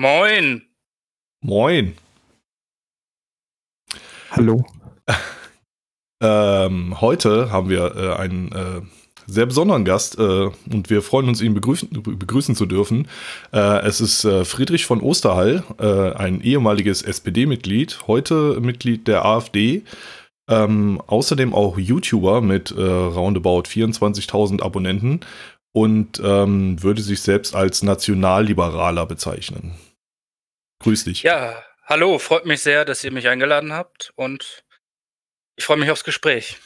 Moin. Moin. Hallo. Ähm, heute haben wir äh, einen äh, sehr besonderen Gast äh, und wir freuen uns, ihn begrüßen, begrüßen zu dürfen. Äh, es ist äh, Friedrich von Osterhall, äh, ein ehemaliges SPD-Mitglied, heute Mitglied der AfD. Ähm, außerdem auch YouTuber mit roundabout 24.000 Abonnenten und ähm, würde sich selbst als Nationalliberaler bezeichnen. Grüß dich. Ja, hallo, freut mich sehr, dass ihr mich eingeladen habt und ich freue mich aufs Gespräch.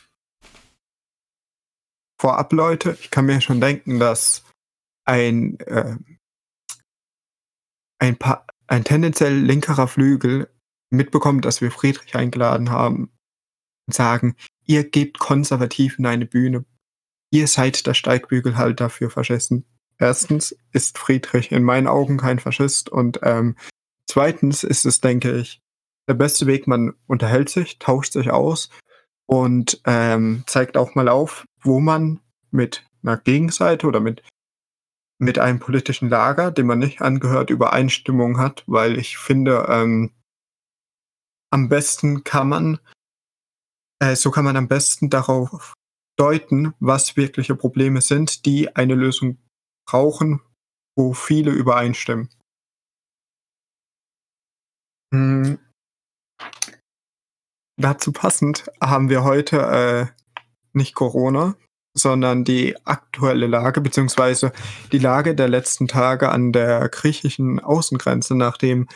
Vorab, Leute, ich kann mir schon denken, dass ein, äh, ein, paar, ein tendenziell linkerer Flügel mitbekommt, dass wir Friedrich eingeladen haben und sagen, ihr gebt Konservativen eine Bühne. Ihr seid der Steigbügelhalter für Faschisten. Erstens ist Friedrich in meinen Augen kein Faschist und ähm, zweitens ist es, denke ich, der beste Weg, man unterhält sich, tauscht sich aus und ähm, zeigt auch mal auf, wo man mit einer Gegenseite oder mit, mit einem politischen Lager, dem man nicht angehört, Übereinstimmung hat, weil ich finde, ähm, am besten kann man, äh, so kann man am besten darauf deuten, was wirkliche Probleme sind, die eine Lösung brauchen, wo viele übereinstimmen. Hm, Dazu passend haben wir heute äh, nicht Corona, sondern die aktuelle Lage, beziehungsweise die Lage der letzten Tage an der griechischen Außengrenze, nachdem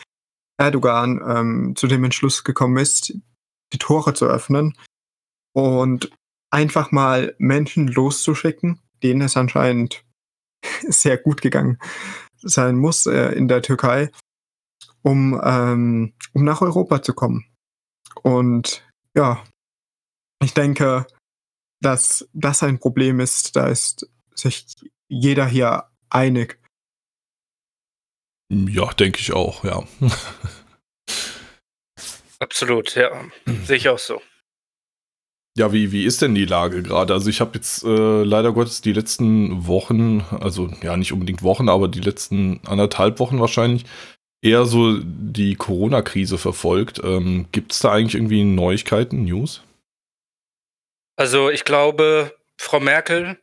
Erdogan ähm, zu dem Entschluss gekommen ist, die Tore zu öffnen und einfach mal Menschen loszuschicken, denen es anscheinend sehr gut gegangen sein muss äh, in der Türkei, um, ähm, um nach Europa zu kommen. Und ja, ich denke, dass das ein Problem ist, da ist sich jeder hier einig. Ja, denke ich auch, ja. Absolut, ja. Sehe ich auch so. Ja, wie, wie ist denn die Lage gerade? Also ich habe jetzt äh, leider Gottes die letzten Wochen, also ja nicht unbedingt Wochen, aber die letzten anderthalb Wochen wahrscheinlich eher so die Corona-Krise verfolgt. Ähm, Gibt es da eigentlich irgendwie Neuigkeiten, News? Also ich glaube, Frau Merkel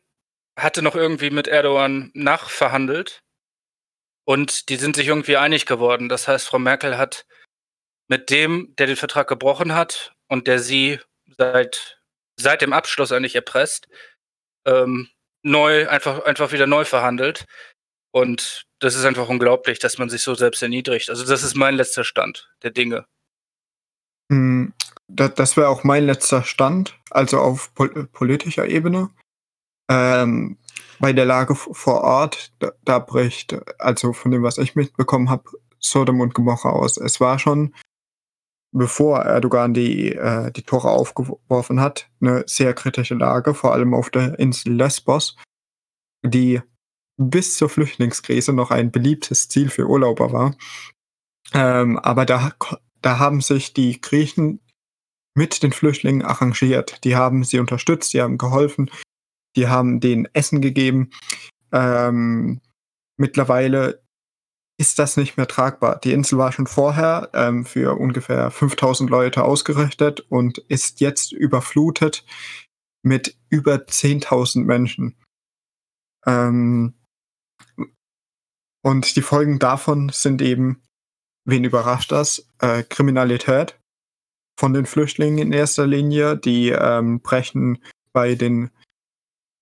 hatte noch irgendwie mit Erdogan nachverhandelt und die sind sich irgendwie einig geworden. Das heißt, Frau Merkel hat mit dem, der den Vertrag gebrochen hat und der sie seit, seit dem Abschluss eigentlich erpresst, ähm, neu, einfach, einfach wieder neu verhandelt. Und das ist einfach unglaublich, dass man sich so selbst erniedrigt. Also das ist mein letzter Stand der Dinge. Hm, das, wäre auch mein letzter Stand, also auf pol politischer Ebene. Ähm, bei der Lage vor Ort, da, da, bricht, also von dem, was ich mitbekommen habe, Sodom und Gomorra aus. Es war schon, bevor Erdogan die, äh, die Tore aufgeworfen hat, eine sehr kritische Lage, vor allem auf der Insel Lesbos, die bis zur Flüchtlingskrise noch ein beliebtes Ziel für Urlauber war. Ähm, aber da, da haben sich die Griechen mit den Flüchtlingen arrangiert. Die haben sie unterstützt, die haben geholfen, die haben denen Essen gegeben. Ähm, mittlerweile ist das nicht mehr tragbar. Die Insel war schon vorher ähm, für ungefähr 5000 Leute ausgerichtet und ist jetzt überflutet mit über 10.000 Menschen. Ähm, und die Folgen davon sind eben, wen überrascht das? Äh, Kriminalität von den Flüchtlingen in erster Linie. Die ähm, brechen bei den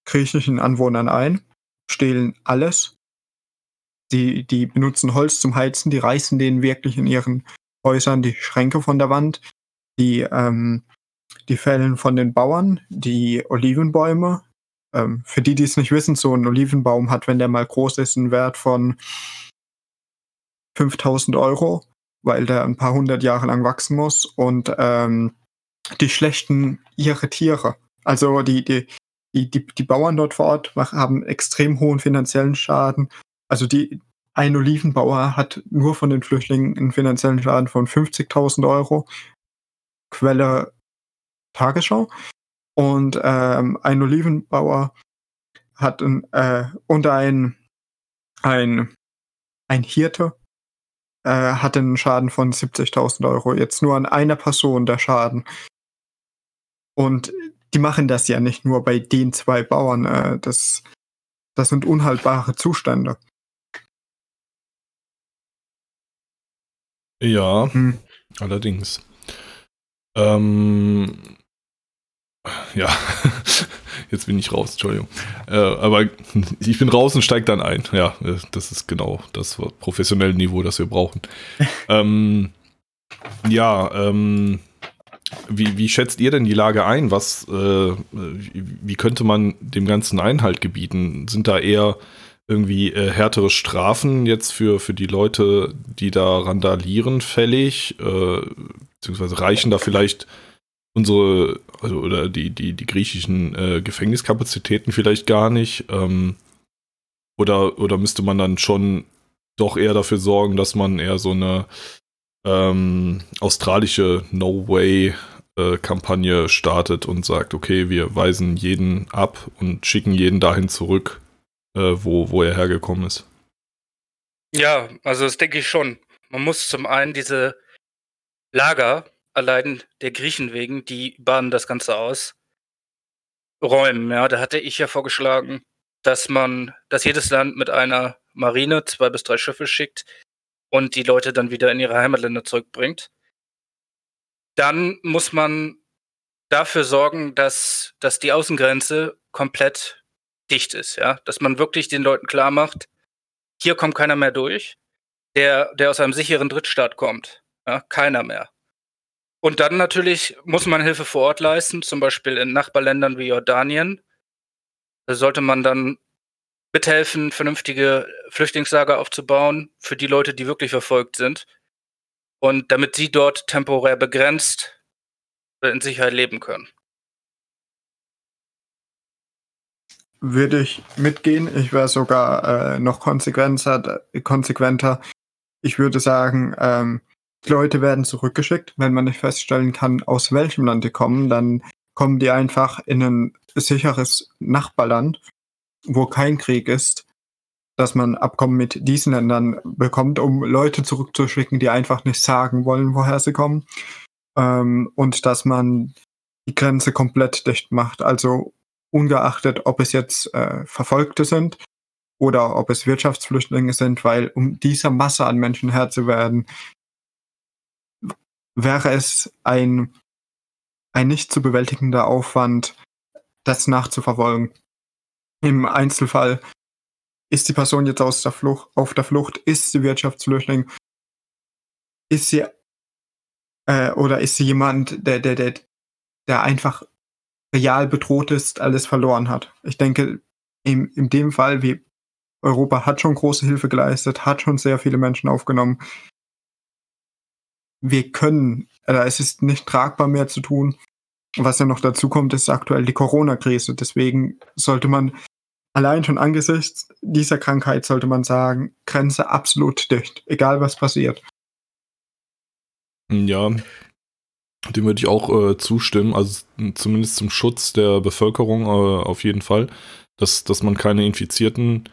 griechischen Anwohnern ein, stehlen alles. Die, die benutzen Holz zum Heizen, die reißen denen wirklich in ihren Häusern die Schränke von der Wand. Die, ähm, die fällen von den Bauern die Olivenbäume, ähm, für die, die es nicht wissen, so ein Olivenbaum hat, wenn der mal groß ist, einen Wert von 5000 Euro, weil der ein paar hundert Jahre lang wachsen muss und ähm, die schlechten ihre Tiere. Also die, die, die, die, die Bauern dort vor Ort haben extrem hohen finanziellen Schaden. Also die, ein Olivenbauer hat nur von den Flüchtlingen einen finanziellen Schaden von 50.000 Euro. Quelle Tagesschau. Und ähm, ein Olivenbauer hat ein, äh, und ein, ein, ein Hirte äh, hatte einen Schaden von 70.000 Euro. Jetzt nur an einer Person der Schaden. Und die machen das ja nicht nur bei den zwei Bauern. Äh, das, das sind unhaltbare Zustände. Ja, hm. allerdings. Ähm, ja, jetzt bin ich raus, Entschuldigung. Äh, aber ich bin raus und steige dann ein. Ja, äh, das ist genau das professionelle Niveau, das wir brauchen. ähm, ja, ähm, wie, wie, schätzt ihr denn die Lage ein? Was, äh, wie könnte man dem Ganzen Einhalt gebieten? Sind da eher irgendwie äh, härtere Strafen jetzt für, für die Leute, die da randalieren, fällig? Äh, beziehungsweise reichen da vielleicht unsere, also oder die, die, die griechischen äh, Gefängniskapazitäten vielleicht gar nicht? Ähm, oder, oder müsste man dann schon doch eher dafür sorgen, dass man eher so eine ähm, australische No Way äh, Kampagne startet und sagt, okay, wir weisen jeden ab und schicken jeden dahin zurück, äh, wo, wo er hergekommen ist. Ja, also das denke ich schon. Man muss zum einen diese Lager, allein der Griechen wegen, die bahnen das Ganze aus, räumen. Ja, da hatte ich ja vorgeschlagen, dass man, dass jedes Land mit einer Marine zwei bis drei Schiffe schickt und die Leute dann wieder in ihre Heimatländer zurückbringt. Dann muss man dafür sorgen, dass, dass die Außengrenze komplett dicht ist, ja, dass man wirklich den Leuten klar macht, hier kommt keiner mehr durch, der, der aus einem sicheren Drittstaat kommt, ja, keiner mehr. Und dann natürlich muss man Hilfe vor Ort leisten, zum Beispiel in Nachbarländern wie Jordanien. Da sollte man dann mithelfen, vernünftige Flüchtlingslager aufzubauen für die Leute, die wirklich verfolgt sind. Und damit sie dort temporär begrenzt in Sicherheit leben können. Würde ich mitgehen. Ich wäre sogar äh, noch konsequenter. Ich würde sagen, ähm, Leute werden zurückgeschickt. Wenn man nicht feststellen kann, aus welchem Land die kommen, dann kommen die einfach in ein sicheres Nachbarland, wo kein Krieg ist, dass man Abkommen mit diesen Ländern bekommt, um Leute zurückzuschicken, die einfach nicht sagen wollen, woher sie kommen. Ähm, und dass man die Grenze komplett dicht macht. Also ungeachtet, ob es jetzt äh, Verfolgte sind oder ob es Wirtschaftsflüchtlinge sind, weil um dieser Masse an Menschen Herr zu werden, wäre es ein, ein nicht zu bewältigender Aufwand, das nachzuverfolgen. Im Einzelfall ist die Person jetzt aus der Flucht, auf der Flucht, ist sie Wirtschaftsflüchtling, ist sie äh, oder ist sie jemand, der, der, der, der einfach real bedroht ist, alles verloren hat. Ich denke, in, in dem Fall, wie Europa hat schon große Hilfe geleistet, hat schon sehr viele Menschen aufgenommen wir können, äh, es ist nicht tragbar mehr zu tun. Was ja noch dazu kommt, ist aktuell die Corona-Krise. Deswegen sollte man allein schon angesichts dieser Krankheit sollte man sagen, Grenze absolut dicht, egal was passiert. Ja, dem würde ich auch äh, zustimmen, also zumindest zum Schutz der Bevölkerung äh, auf jeden Fall, dass, dass man keine Infizierten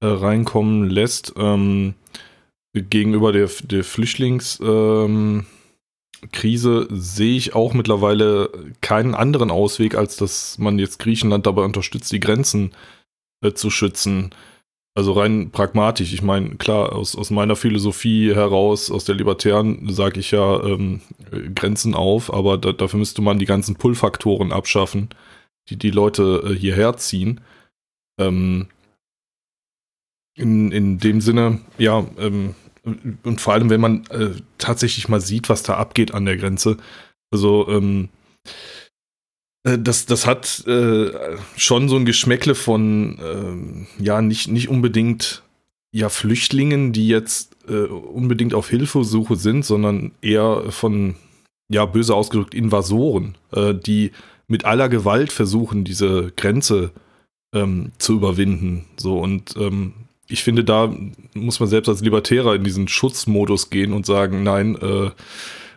äh, reinkommen lässt. Ähm, gegenüber der, der Flüchtlingskrise ähm, sehe ich auch mittlerweile keinen anderen Ausweg, als dass man jetzt Griechenland dabei unterstützt, die Grenzen äh, zu schützen. Also rein pragmatisch. Ich meine, klar, aus, aus meiner Philosophie heraus, aus der Libertären, sage ich ja ähm, Grenzen auf, aber da, dafür müsste man die ganzen Pull-Faktoren abschaffen, die die Leute äh, hierher ziehen. Ähm, in, in dem Sinne, ja, ähm, und vor allem, wenn man äh, tatsächlich mal sieht, was da abgeht an der Grenze. Also, ähm, äh, das, das hat äh, schon so ein Geschmäckle von, äh, ja, nicht, nicht unbedingt ja, Flüchtlingen, die jetzt äh, unbedingt auf Hilfesuche sind, sondern eher von, ja, böse ausgedrückt, Invasoren, äh, die mit aller Gewalt versuchen, diese Grenze ähm, zu überwinden. So und ähm, ich finde, da muss man selbst als Libertärer in diesen Schutzmodus gehen und sagen, nein, äh,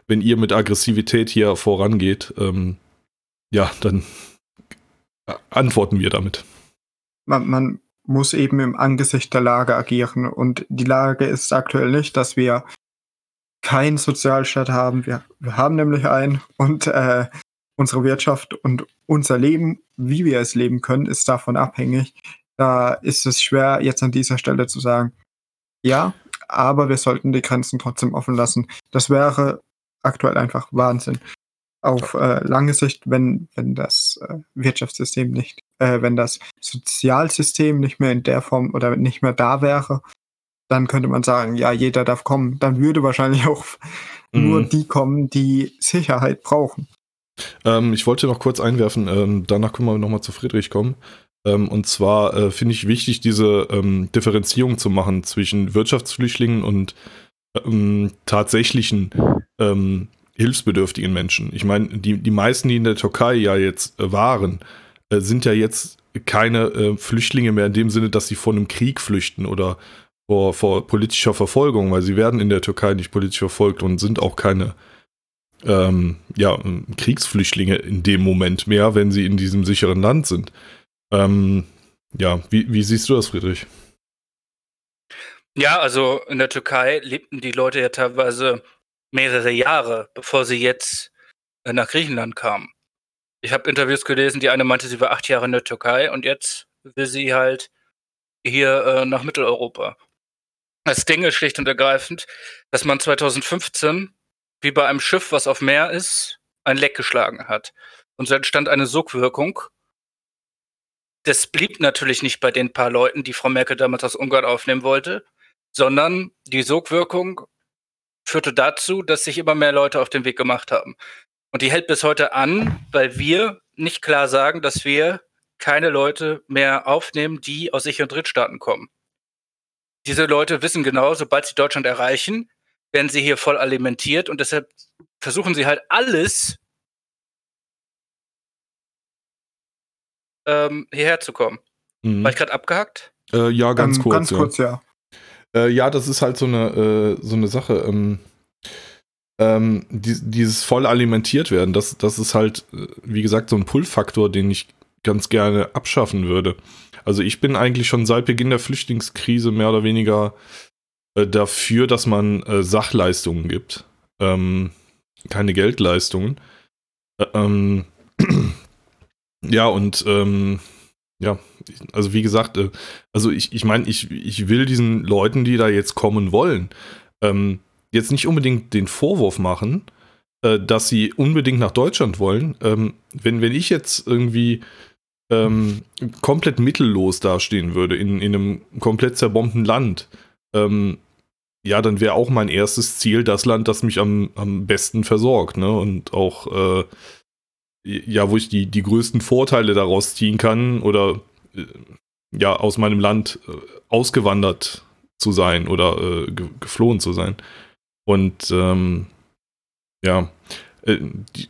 wenn ihr mit Aggressivität hier vorangeht, ähm, ja, dann antworten wir damit. Man, man, muss eben im Angesicht der Lage agieren und die Lage ist aktuell nicht, dass wir keinen Sozialstaat haben. Wir, wir haben nämlich einen und äh, unsere Wirtschaft und unser Leben, wie wir es leben können, ist davon abhängig. Da ist es schwer, jetzt an dieser Stelle zu sagen, ja, aber wir sollten die Grenzen trotzdem offen lassen. Das wäre aktuell einfach Wahnsinn. Auf äh, lange Sicht, wenn, wenn das äh, Wirtschaftssystem nicht, äh, wenn das Sozialsystem nicht mehr in der Form oder nicht mehr da wäre, dann könnte man sagen, ja, jeder darf kommen. Dann würde wahrscheinlich auch mhm. nur die kommen, die Sicherheit brauchen. Ähm, ich wollte noch kurz einwerfen, ähm, danach können wir nochmal zu Friedrich kommen. Ähm, und zwar äh, finde ich wichtig, diese ähm, Differenzierung zu machen zwischen Wirtschaftsflüchtlingen und ähm, tatsächlichen ähm, hilfsbedürftigen Menschen. Ich meine, die, die meisten, die in der Türkei ja jetzt äh, waren, äh, sind ja jetzt keine äh, Flüchtlinge mehr in dem Sinne, dass sie vor einem Krieg flüchten oder vor, vor politischer Verfolgung, weil sie werden in der Türkei nicht politisch verfolgt und sind auch keine ähm, ja, Kriegsflüchtlinge in dem Moment mehr, wenn sie in diesem sicheren Land sind. Ähm, ja, wie, wie siehst du das, Friedrich? Ja, also in der Türkei lebten die Leute ja teilweise mehrere Jahre, bevor sie jetzt äh, nach Griechenland kamen. Ich habe Interviews gelesen, die eine meinte, sie war acht Jahre in der Türkei und jetzt will sie halt hier äh, nach Mitteleuropa. Das Ding ist schlicht und ergreifend, dass man 2015, wie bei einem Schiff, was auf Meer ist, ein Leck geschlagen hat. Und so entstand eine Sogwirkung. Das blieb natürlich nicht bei den paar Leuten, die Frau Merkel damals aus Ungarn aufnehmen wollte, sondern die Sogwirkung führte dazu, dass sich immer mehr Leute auf den Weg gemacht haben. Und die hält bis heute an, weil wir nicht klar sagen, dass wir keine Leute mehr aufnehmen, die aus sicheren Drittstaaten kommen. Diese Leute wissen genau, sobald sie Deutschland erreichen, werden sie hier voll alimentiert und deshalb versuchen sie halt alles, ähm, hierher zu kommen. Mhm. War ich gerade abgehakt? Äh, ja, ganz ähm, kurz. Ganz ja. kurz, ja. Äh, ja, das ist halt so eine, äh, so eine Sache. Ähm, ähm, die, dieses voll alimentiert werden, das, das ist halt, äh, wie gesagt, so ein Pull-Faktor, den ich ganz gerne abschaffen würde. Also ich bin eigentlich schon seit Beginn der Flüchtlingskrise mehr oder weniger äh, dafür, dass man äh, Sachleistungen gibt. Ähm, keine Geldleistungen. Äh, ähm, ja, und ähm, ja, also wie gesagt, äh, also ich, ich meine, ich, ich will diesen Leuten, die da jetzt kommen wollen, ähm, jetzt nicht unbedingt den Vorwurf machen, äh, dass sie unbedingt nach Deutschland wollen. Ähm, wenn, wenn ich jetzt irgendwie ähm, komplett mittellos dastehen würde, in, in einem komplett zerbombten Land, ähm, ja, dann wäre auch mein erstes Ziel das Land, das mich am, am besten versorgt, ne? Und auch, äh, ja, wo ich die, die größten Vorteile daraus ziehen kann oder äh, ja, aus meinem Land äh, ausgewandert zu sein oder äh, ge geflohen zu sein. Und ähm, ja, äh, die,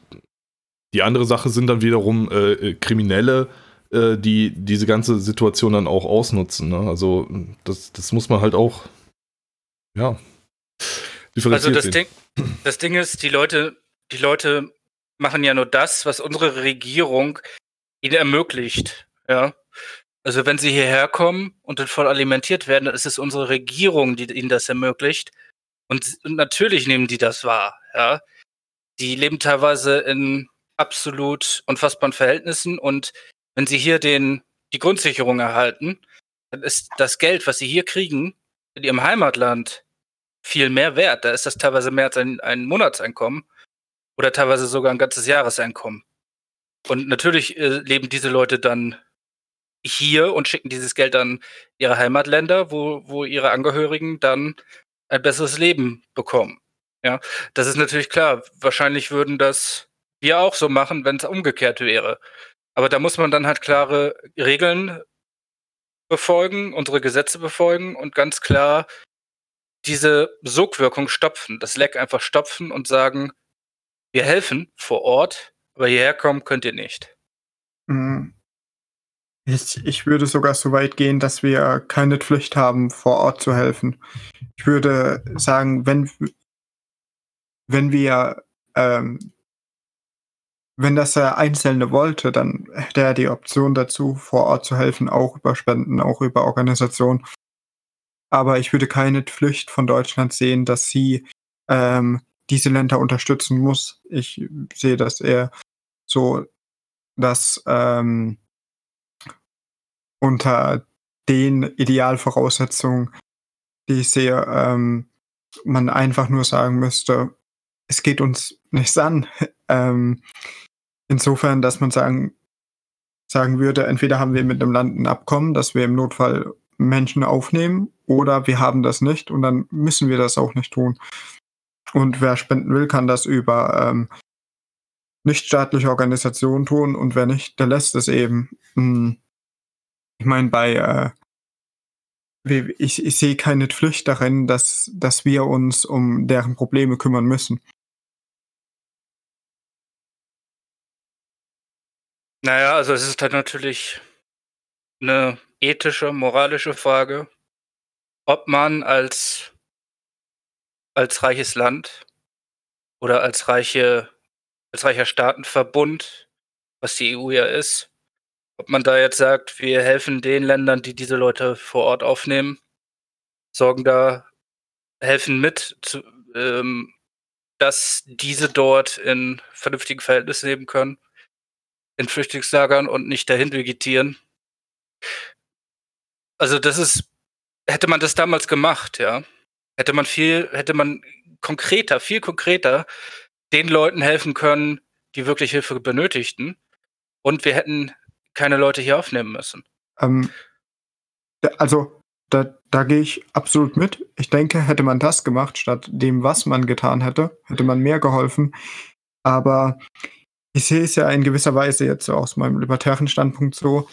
die andere Sache sind dann wiederum äh, Kriminelle, äh, die diese ganze Situation dann auch ausnutzen. Ne? Also das, das muss man halt auch, ja. Also das Ding, das Ding ist, die Leute, die Leute machen ja nur das, was unsere Regierung ihnen ermöglicht. Ja. Also wenn sie hierher kommen und dann voll alimentiert werden, dann ist es unsere Regierung, die ihnen das ermöglicht. Und, und natürlich nehmen die das wahr. Ja. Die leben teilweise in absolut unfassbaren Verhältnissen und wenn sie hier den, die Grundsicherung erhalten, dann ist das Geld, was sie hier kriegen, in ihrem Heimatland viel mehr wert. Da ist das teilweise mehr als ein, ein Monatseinkommen oder teilweise sogar ein ganzes Jahreseinkommen. Und natürlich äh, leben diese Leute dann hier und schicken dieses Geld an ihre Heimatländer, wo, wo ihre Angehörigen dann ein besseres Leben bekommen. Ja, das ist natürlich klar. Wahrscheinlich würden das wir auch so machen, wenn es umgekehrt wäre. Aber da muss man dann halt klare Regeln befolgen, unsere Gesetze befolgen und ganz klar diese Sogwirkung stopfen, das Leck einfach stopfen und sagen, wir helfen vor Ort, aber hierher kommen könnt ihr nicht. Mhm. Ich, ich würde sogar so weit gehen, dass wir keine Pflicht haben, vor Ort zu helfen. Ich würde sagen, wenn, wenn wir ähm, wenn das der Einzelne wollte, dann hätte er die Option dazu, vor Ort zu helfen, auch über Spenden, auch über Organisation. Aber ich würde keine Pflicht von Deutschland sehen, dass sie ähm, diese Länder unterstützen muss. Ich sehe das eher so, dass ähm, unter den Idealvoraussetzungen, die ich sehe, ähm, man einfach nur sagen müsste, es geht uns nichts an. ähm, insofern, dass man sagen, sagen würde, entweder haben wir mit einem Land ein Abkommen, dass wir im Notfall Menschen aufnehmen, oder wir haben das nicht und dann müssen wir das auch nicht tun. Und wer spenden will, kann das über ähm, nichtstaatliche Organisationen tun und wer nicht, der lässt es eben. Hm. Ich meine, bei äh, ich, ich sehe keine Pflicht darin, dass, dass wir uns um deren Probleme kümmern müssen. Naja, also es ist halt natürlich eine ethische, moralische Frage, ob man als, als reiches Land oder als reiche, als reicher Staatenverbund, was die EU ja ist, ob man da jetzt sagt, wir helfen den Ländern, die diese Leute vor Ort aufnehmen, sorgen da, helfen mit, zu, ähm, dass diese dort in vernünftigen Verhältnissen leben können, in Flüchtlingslagern und nicht dahin vegetieren. Also das ist, hätte man das damals gemacht, ja, hätte man viel, hätte man konkreter, viel konkreter den Leuten helfen können, die wirklich Hilfe benötigten. Und wir hätten keine Leute hier aufnehmen müssen. Ähm, also, da, da gehe ich absolut mit. Ich denke, hätte man das gemacht, statt dem, was man getan hätte, hätte man mehr geholfen. Aber ich sehe es ja in gewisser Weise jetzt aus meinem libertären Standpunkt so,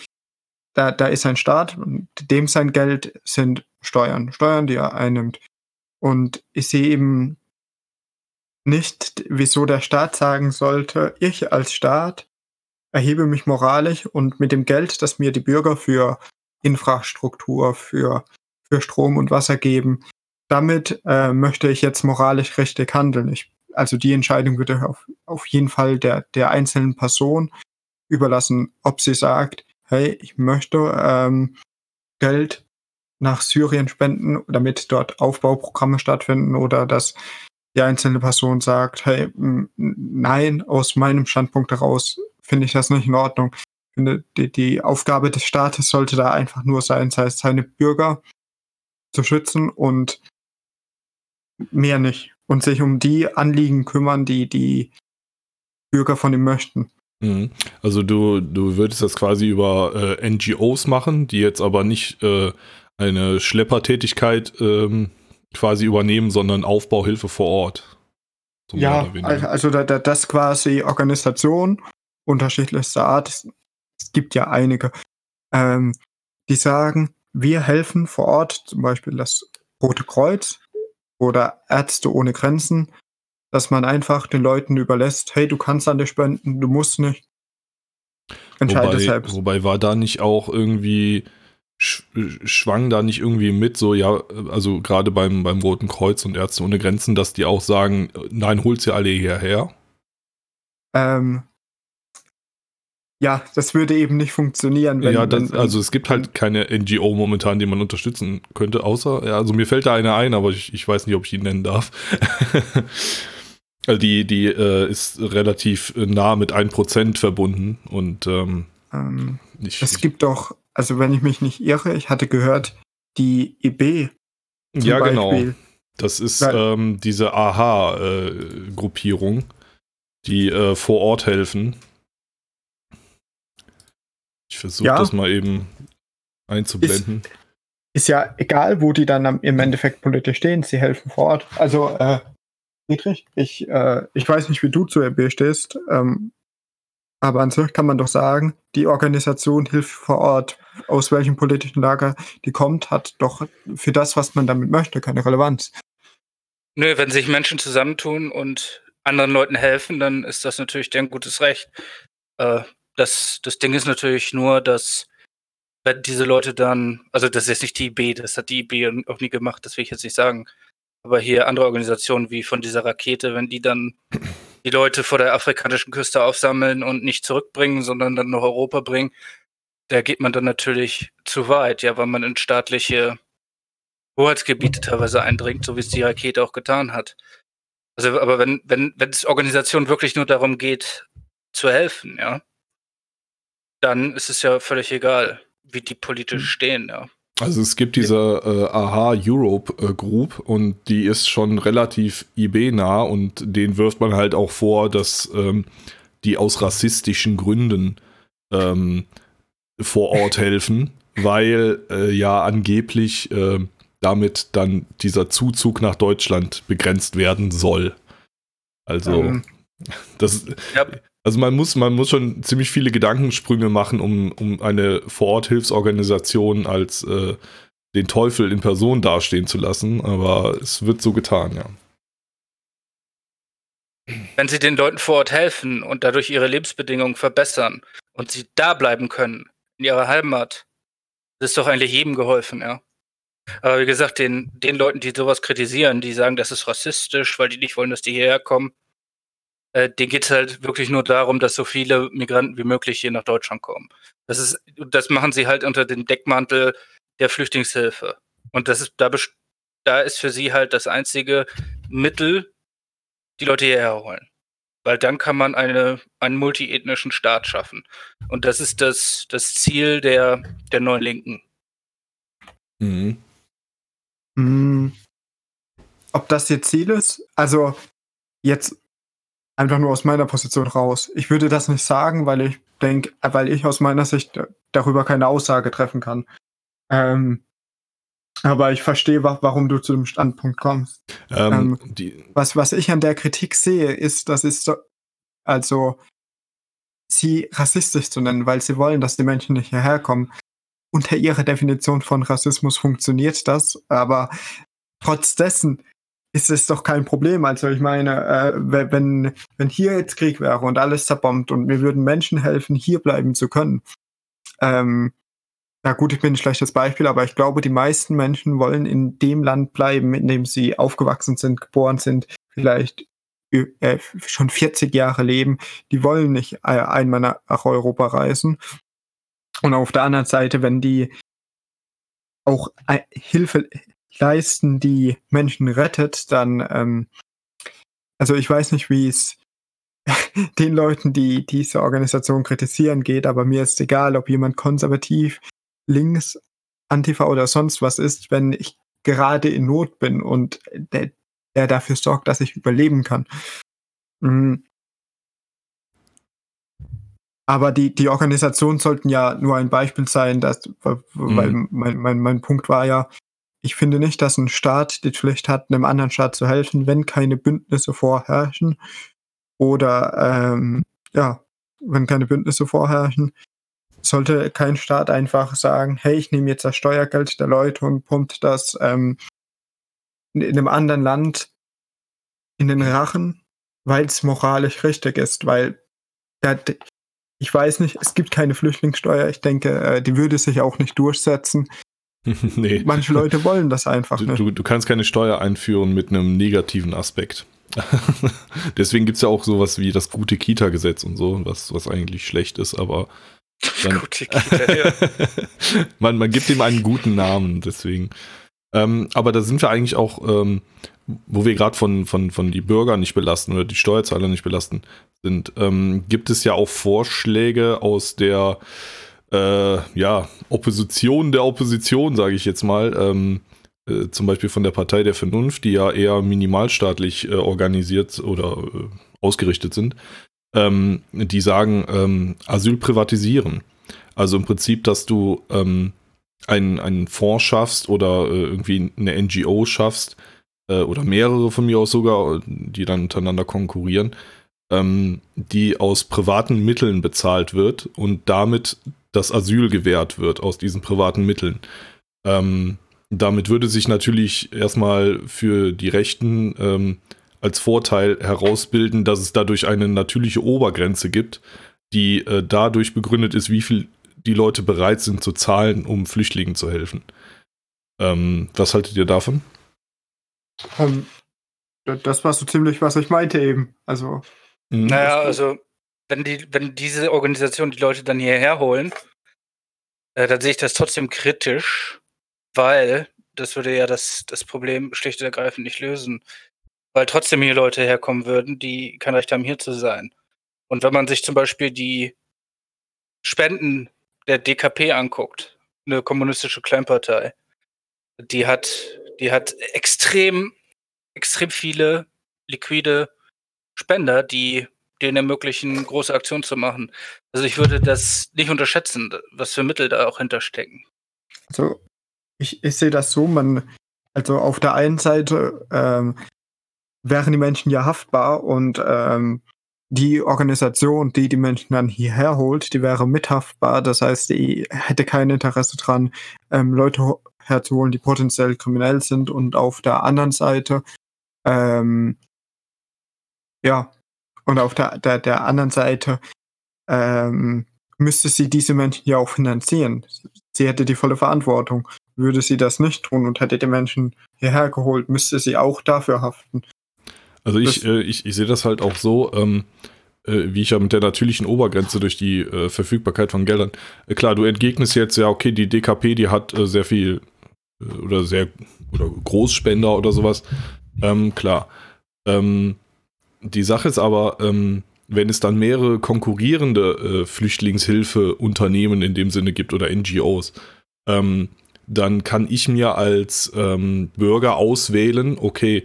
da, da ist ein Staat und dem sein Geld sind Steuern, Steuern, die er einnimmt. Und ich sehe eben nicht, wieso der Staat sagen sollte, ich als Staat erhebe mich moralisch und mit dem Geld, das mir die Bürger für Infrastruktur, für, für Strom und Wasser geben, damit äh, möchte ich jetzt moralisch richtig handeln. Ich, also die Entscheidung würde auf, auf jeden Fall der, der einzelnen Person überlassen, ob sie sagt, hey, ich möchte ähm, Geld nach Syrien spenden, damit dort Aufbauprogramme stattfinden oder dass die einzelne Person sagt, hey, nein, aus meinem Standpunkt heraus finde ich das nicht in Ordnung. Ich finde, die, die Aufgabe des Staates sollte da einfach nur sein, sei es seine Bürger zu schützen und mehr nicht. Und sich um die Anliegen kümmern, die die Bürger von ihm möchten. Mhm. Also du, du würdest das quasi über äh, NGOs machen, die jetzt aber nicht äh, eine Schleppertätigkeit ähm, quasi übernehmen, sondern Aufbauhilfe vor Ort. So ja, also da, da, das quasi Organisation unterschiedlichster Art. Es, gibt ja einige, ähm, die sagen, wir helfen vor Ort, zum Beispiel das Rote Kreuz oder Ärzte ohne Grenzen, dass man einfach den Leuten überlässt, hey, du kannst an dir spenden, du musst nicht. Entscheide wobei, selbst. Wobei war da nicht auch irgendwie schwang da nicht irgendwie mit, so ja, also gerade beim, beim Roten Kreuz und Ärzte ohne Grenzen, dass die auch sagen, nein, holt sie alle hierher? Ähm, ja, das würde eben nicht funktionieren. Wenn, ja, das, wenn, also es gibt halt keine NGO momentan, die man unterstützen könnte, außer, ja, also mir fällt da eine ein, aber ich, ich weiß nicht, ob ich ihn nennen darf. also die, die äh, ist relativ nah mit 1% verbunden und ähm, ähm, ich, es gibt doch, also wenn ich mich nicht irre, ich hatte gehört, die EB. Ja, Beispiel, genau. Das ist ähm, diese AHA-Gruppierung, äh, die äh, vor Ort helfen ich versuche ja. das mal eben einzublenden. Ist, ist, ja egal, wo die dann im Endeffekt politisch stehen, sie helfen vor Ort. Also, äh, Friedrich, ich, äh, ich weiß nicht, wie du zu RB stehst, ähm, aber an sich kann man doch sagen, die Organisation hilft vor Ort, aus welchem politischen Lager die kommt, hat doch für das, was man damit möchte, keine Relevanz. Nö, wenn sich Menschen zusammentun und anderen Leuten helfen, dann ist das natürlich deren gutes Recht. Äh, das, das Ding ist natürlich nur, dass wenn diese Leute dann, also das ist nicht die IB, das hat die IB auch nie gemacht, das will ich jetzt nicht sagen. Aber hier andere Organisationen wie von dieser Rakete, wenn die dann die Leute vor der afrikanischen Küste aufsammeln und nicht zurückbringen, sondern dann nach Europa bringen, da geht man dann natürlich zu weit, ja, weil man in staatliche Hoheitsgebiete teilweise eindringt, so wie es die Rakete auch getan hat. Also, aber wenn, wenn, wenn es Organisationen wirklich nur darum geht, zu helfen, ja, dann ist es ja völlig egal, wie die politisch hm. stehen, ja. Also es gibt diese äh, AHA Europe äh, Group und die ist schon relativ IB-nah und denen wirft man halt auch vor, dass ähm, die aus rassistischen Gründen ähm, vor Ort helfen, weil äh, ja angeblich äh, damit dann dieser Zuzug nach Deutschland begrenzt werden soll. Also ähm, das ja. also man muss man muss schon ziemlich viele Gedankensprünge machen, um um eine Vorort-Hilfsorganisation als äh, den Teufel in Person dastehen zu lassen, aber es wird so getan, ja. Wenn sie den Leuten vor Ort helfen und dadurch ihre Lebensbedingungen verbessern und sie da bleiben können, in ihrer Heimat, das ist doch eigentlich jedem geholfen, ja. Aber wie gesagt, den, den Leuten, die sowas kritisieren, die sagen, das ist rassistisch, weil die nicht wollen, dass die hierher kommen, äh, denen geht es halt wirklich nur darum, dass so viele Migranten wie möglich hier nach Deutschland kommen. Das ist, das machen sie halt unter dem Deckmantel der Flüchtlingshilfe. Und das ist, da, da ist für sie halt das einzige Mittel, die Leute hierher holen. Weil dann kann man eine, einen multiethnischen Staat schaffen. Und das ist das, das Ziel der, der neuen Linken. Mhm. Mhm. Ob das ihr Ziel ist? Also jetzt einfach nur aus meiner Position raus. Ich würde das nicht sagen, weil ich denke, weil ich aus meiner Sicht darüber keine Aussage treffen kann. Ähm, aber ich verstehe, warum du zu dem Standpunkt kommst. Ähm, ähm, was, was ich an der Kritik sehe, ist, dass es so, also sie rassistisch zu nennen, weil sie wollen, dass die Menschen nicht hierher kommen unter ihrer Definition von Rassismus funktioniert das, aber trotz dessen ist es doch kein Problem. Also ich meine, äh, wenn, wenn hier jetzt Krieg wäre und alles zerbombt und mir würden Menschen helfen, hier bleiben zu können. Ähm, ja gut, ich bin ein schlechtes Beispiel, aber ich glaube, die meisten Menschen wollen in dem Land bleiben, in dem sie aufgewachsen sind, geboren sind, vielleicht äh, schon 40 Jahre leben. Die wollen nicht äh, einmal nach Europa reisen und auf der anderen Seite, wenn die auch Hilfe leisten, die Menschen rettet, dann, ähm, also ich weiß nicht, wie es den Leuten, die diese Organisation kritisieren, geht, aber mir ist egal, ob jemand konservativ, links, Antifa oder sonst was ist, wenn ich gerade in Not bin und der, der dafür sorgt, dass ich überleben kann. Mhm. Aber die, die Organisationen sollten ja nur ein Beispiel sein, dass, weil mhm. mein, mein, mein Punkt war ja, ich finde nicht, dass ein Staat die Pflicht hat, einem anderen Staat zu helfen, wenn keine Bündnisse vorherrschen. Oder ähm, ja, wenn keine Bündnisse vorherrschen, sollte kein Staat einfach sagen, hey, ich nehme jetzt das Steuergeld der Leute und pumpt das ähm, in einem anderen Land in den Rachen, weil es moralisch richtig ist, weil der, ich weiß nicht, es gibt keine Flüchtlingssteuer. Ich denke, äh, die würde sich auch nicht durchsetzen. nee. Manche Leute wollen das einfach du, nicht. Du, du kannst keine Steuer einführen mit einem negativen Aspekt. Deswegen gibt es ja auch sowas wie das gute Kita-Gesetz und so, was, was eigentlich schlecht ist, aber dann, gute Kita, ja. man, man gibt ihm einen guten Namen, deswegen. Ähm, aber da sind wir eigentlich auch, ähm, wo wir gerade von, von, von die Bürger nicht belasten oder die Steuerzahler nicht belasten sind, ähm, gibt es ja auch Vorschläge aus der äh, ja, Opposition der Opposition, sage ich jetzt mal. Ähm, äh, zum Beispiel von der Partei der Vernunft, die ja eher minimalstaatlich äh, organisiert oder äh, ausgerichtet sind, ähm, die sagen, ähm, Asyl privatisieren. Also im Prinzip, dass du ähm, einen, einen Fonds schaffst oder äh, irgendwie eine NGO schaffst, äh, oder mehrere von mir aus sogar, die dann untereinander konkurrieren, ähm, die aus privaten Mitteln bezahlt wird und damit das Asyl gewährt wird aus diesen privaten Mitteln. Ähm, damit würde sich natürlich erstmal für die Rechten ähm, als Vorteil herausbilden, dass es dadurch eine natürliche Obergrenze gibt, die äh, dadurch begründet ist, wie viel die Leute bereit sind zu zahlen, um Flüchtlingen zu helfen. Ähm, was haltet ihr davon? Ähm, das war so ziemlich, was ich meinte eben. Also. Mhm. Naja, also, wenn, die, wenn diese Organisation die Leute dann hierher holen, äh, dann sehe ich das trotzdem kritisch, weil das würde ja das, das Problem schlicht und ergreifend nicht lösen. Weil trotzdem hier Leute herkommen würden, die kein Recht haben, hier zu sein. Und wenn man sich zum Beispiel die Spenden der DKP anguckt, eine kommunistische Kleinpartei, die hat, die hat extrem, extrem viele liquide Spender, die denen ermöglichen, große Aktionen zu machen. Also ich würde das nicht unterschätzen, was für Mittel da auch hinterstecken. Also ich, ich sehe das so, man, also auf der einen Seite ähm, wären die Menschen ja haftbar und ähm, die Organisation, die die Menschen dann hierher holt, die wäre mithaftbar. Das heißt, die hätte kein Interesse dran, ähm, Leute herzuholen, die potenziell kriminell sind. Und auf der anderen Seite, ähm, ja, und auf der, der, der anderen Seite ähm, müsste sie diese Menschen ja auch finanzieren. Sie hätte die volle Verantwortung. Würde sie das nicht tun und hätte die Menschen hierher geholt, müsste sie auch dafür haften. Also ich, äh, ich, ich sehe das halt auch so, ähm, äh, wie ich ja mit der natürlichen Obergrenze durch die äh, Verfügbarkeit von Geldern. Äh, klar, du entgegnest jetzt ja, okay, die DKP, die hat äh, sehr viel äh, oder sehr oder Großspender oder sowas. Ähm, klar. Ähm, die Sache ist aber, ähm, wenn es dann mehrere konkurrierende Flüchtlingshilfeunternehmen in dem Sinne gibt oder NGOs, ähm, dann kann ich mir als ähm, Bürger auswählen, okay,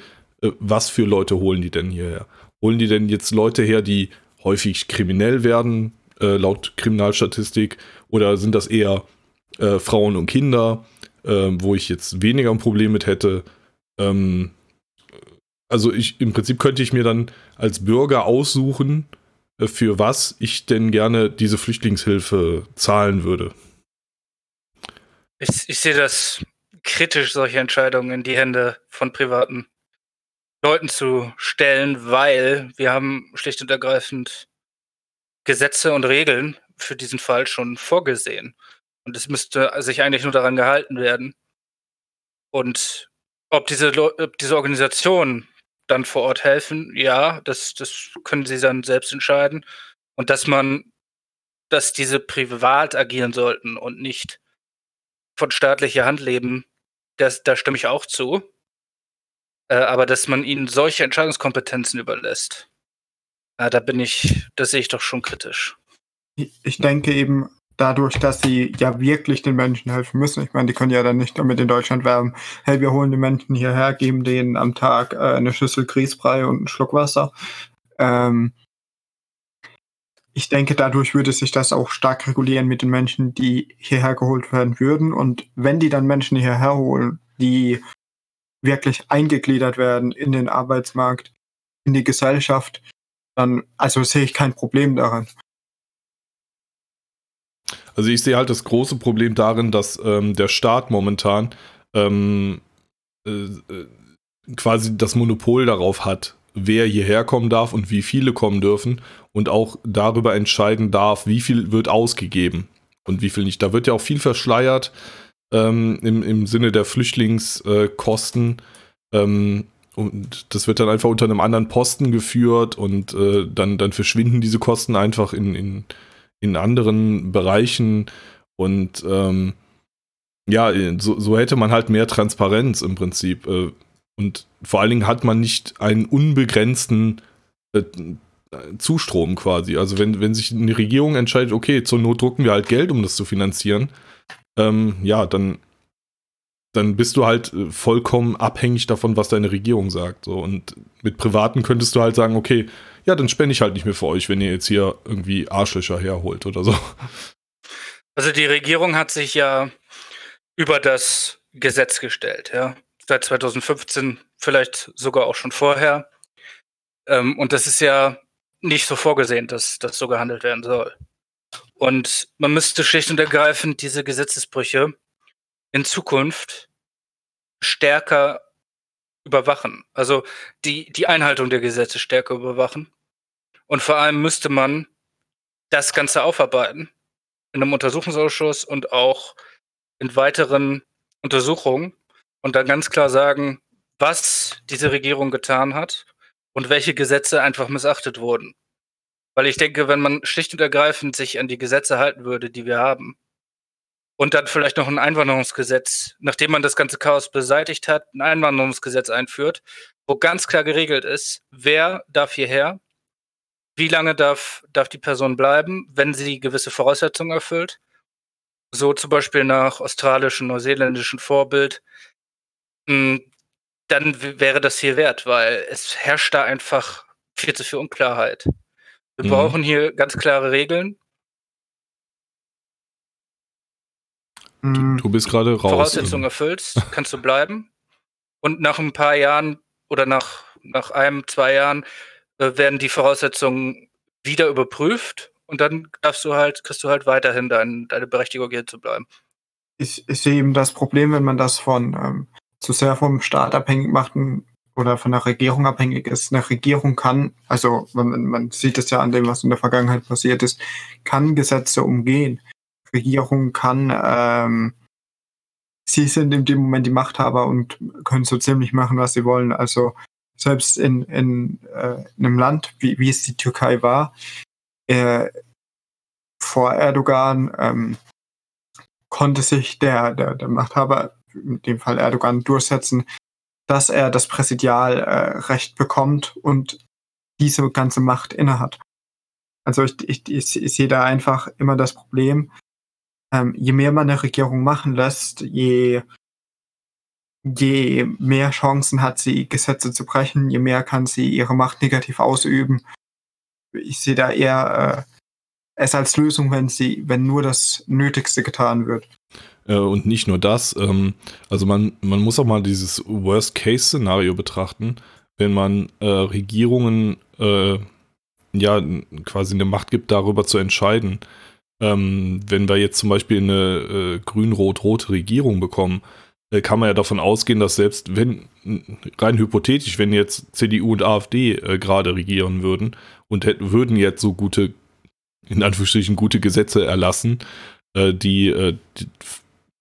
was für Leute holen die denn hierher? Holen die denn jetzt Leute her, die häufig kriminell werden, äh, laut Kriminalstatistik, oder sind das eher äh, Frauen und Kinder, äh, wo ich jetzt weniger ein Problem mit hätte? Ähm, also ich im Prinzip könnte ich mir dann als Bürger aussuchen, äh, für was ich denn gerne diese Flüchtlingshilfe zahlen würde. Ich, ich sehe das kritisch, solche Entscheidungen in die Hände von Privaten Leuten zu stellen, weil wir haben schlicht und ergreifend Gesetze und Regeln für diesen Fall schon vorgesehen. Und es müsste sich eigentlich nur daran gehalten werden. Und ob diese, ob diese Organisationen dann vor Ort helfen, ja, das, das können sie dann selbst entscheiden. Und dass man, dass diese privat agieren sollten und nicht von staatlicher Hand leben, das, da stimme ich auch zu. Äh, aber dass man ihnen solche Entscheidungskompetenzen überlässt, äh, da bin ich, das sehe ich doch schon kritisch. Ich denke eben dadurch, dass sie ja wirklich den Menschen helfen müssen. Ich meine, die können ja dann nicht damit in Deutschland werben, hey, wir holen die Menschen hierher, geben denen am Tag äh, eine Schüssel Grießbrei und einen Schluck Wasser. Ähm, ich denke, dadurch würde sich das auch stark regulieren mit den Menschen, die hierher geholt werden würden. Und wenn die dann Menschen hierher holen, die wirklich eingegliedert werden in den Arbeitsmarkt, in die Gesellschaft, dann, also sehe ich kein Problem daran. Also ich sehe halt das große Problem darin, dass ähm, der Staat momentan ähm, äh, äh, quasi das Monopol darauf hat, wer hierher kommen darf und wie viele kommen dürfen und auch darüber entscheiden darf, wie viel wird ausgegeben und wie viel nicht. Da wird ja auch viel verschleiert ähm, im, im Sinne der Flüchtlingskosten. Ähm, und das wird dann einfach unter einem anderen Posten geführt und äh, dann, dann verschwinden diese Kosten einfach in, in, in anderen Bereichen. Und ähm, ja, so, so hätte man halt mehr Transparenz im Prinzip. Äh, und vor allen Dingen hat man nicht einen unbegrenzten äh, Zustrom quasi. Also wenn, wenn sich eine Regierung entscheidet, okay, zur Not drucken wir halt Geld, um das zu finanzieren, ähm, ja, dann, dann bist du halt äh, vollkommen abhängig davon, was deine Regierung sagt. So. Und mit Privaten könntest du halt sagen, okay, ja, dann spende ich halt nicht mehr für euch, wenn ihr jetzt hier irgendwie Arschlöcher herholt oder so. Also die Regierung hat sich ja über das Gesetz gestellt, ja. Seit 2015, vielleicht sogar auch schon vorher. Ähm, und das ist ja nicht so vorgesehen, dass das so gehandelt werden soll. Und man müsste schlicht und ergreifend diese Gesetzesbrüche in Zukunft stärker überwachen. Also die, die Einhaltung der Gesetze stärker überwachen. Und vor allem müsste man das Ganze aufarbeiten in einem Untersuchungsausschuss und auch in weiteren Untersuchungen und dann ganz klar sagen, was diese Regierung getan hat und welche Gesetze einfach missachtet wurden. Weil ich denke, wenn man schlicht und ergreifend sich an die Gesetze halten würde, die wir haben, und dann vielleicht noch ein Einwanderungsgesetz, nachdem man das ganze Chaos beseitigt hat, ein Einwanderungsgesetz einführt, wo ganz klar geregelt ist, wer darf hierher, wie lange darf, darf die Person bleiben, wenn sie gewisse Voraussetzungen erfüllt. So zum Beispiel nach australischen, neuseeländischen Vorbild. Hm, dann wäre das hier wert, weil es herrscht da einfach viel zu viel Unklarheit. Wir mhm. brauchen hier ganz klare Regeln. Du, mhm. du bist gerade raus. Voraussetzungen erfüllst, kannst du bleiben. Und nach ein paar Jahren oder nach, nach einem, zwei Jahren äh, werden die Voraussetzungen wieder überprüft und dann darfst du halt, kriegst du halt weiterhin dein, deine Berechtigung hier zu bleiben. Ich, ich sehe eben das Problem, wenn man das von ähm, zu sehr vom Staat abhängig macht oder von der Regierung abhängig ist. Eine Regierung kann, also man, man sieht es ja an dem, was in der Vergangenheit passiert ist, kann Gesetze umgehen. Regierung kann, ähm, sie sind in dem Moment die Machthaber und können so ziemlich machen, was sie wollen. Also selbst in, in, äh, in einem Land, wie, wie es die Türkei war, äh, vor Erdogan ähm, konnte sich der, der, der Machthaber, in dem Fall Erdogan, durchsetzen, dass er das Präsidialrecht äh, bekommt und diese ganze Macht innehat. Also ich, ich, ich, ich sehe da einfach immer das Problem, ähm, je mehr man eine Regierung machen lässt, je je mehr Chancen hat sie, Gesetze zu brechen, je mehr kann sie ihre Macht negativ ausüben. Ich sehe da eher äh, es als Lösung, wenn sie, wenn nur das Nötigste getan wird. Äh, und nicht nur das, ähm, also man, man muss auch mal dieses Worst-Case-Szenario betrachten, wenn man äh, Regierungen äh, ja quasi eine Macht gibt, darüber zu entscheiden. Ähm, wenn wir jetzt zum Beispiel eine äh, grün-rot-rote Regierung bekommen, äh, kann man ja davon ausgehen, dass selbst wenn, rein hypothetisch, wenn jetzt CDU und AfD äh, gerade regieren würden und hätten, würden jetzt so gute, in Anführungsstrichen, gute Gesetze erlassen, äh, die, äh, die,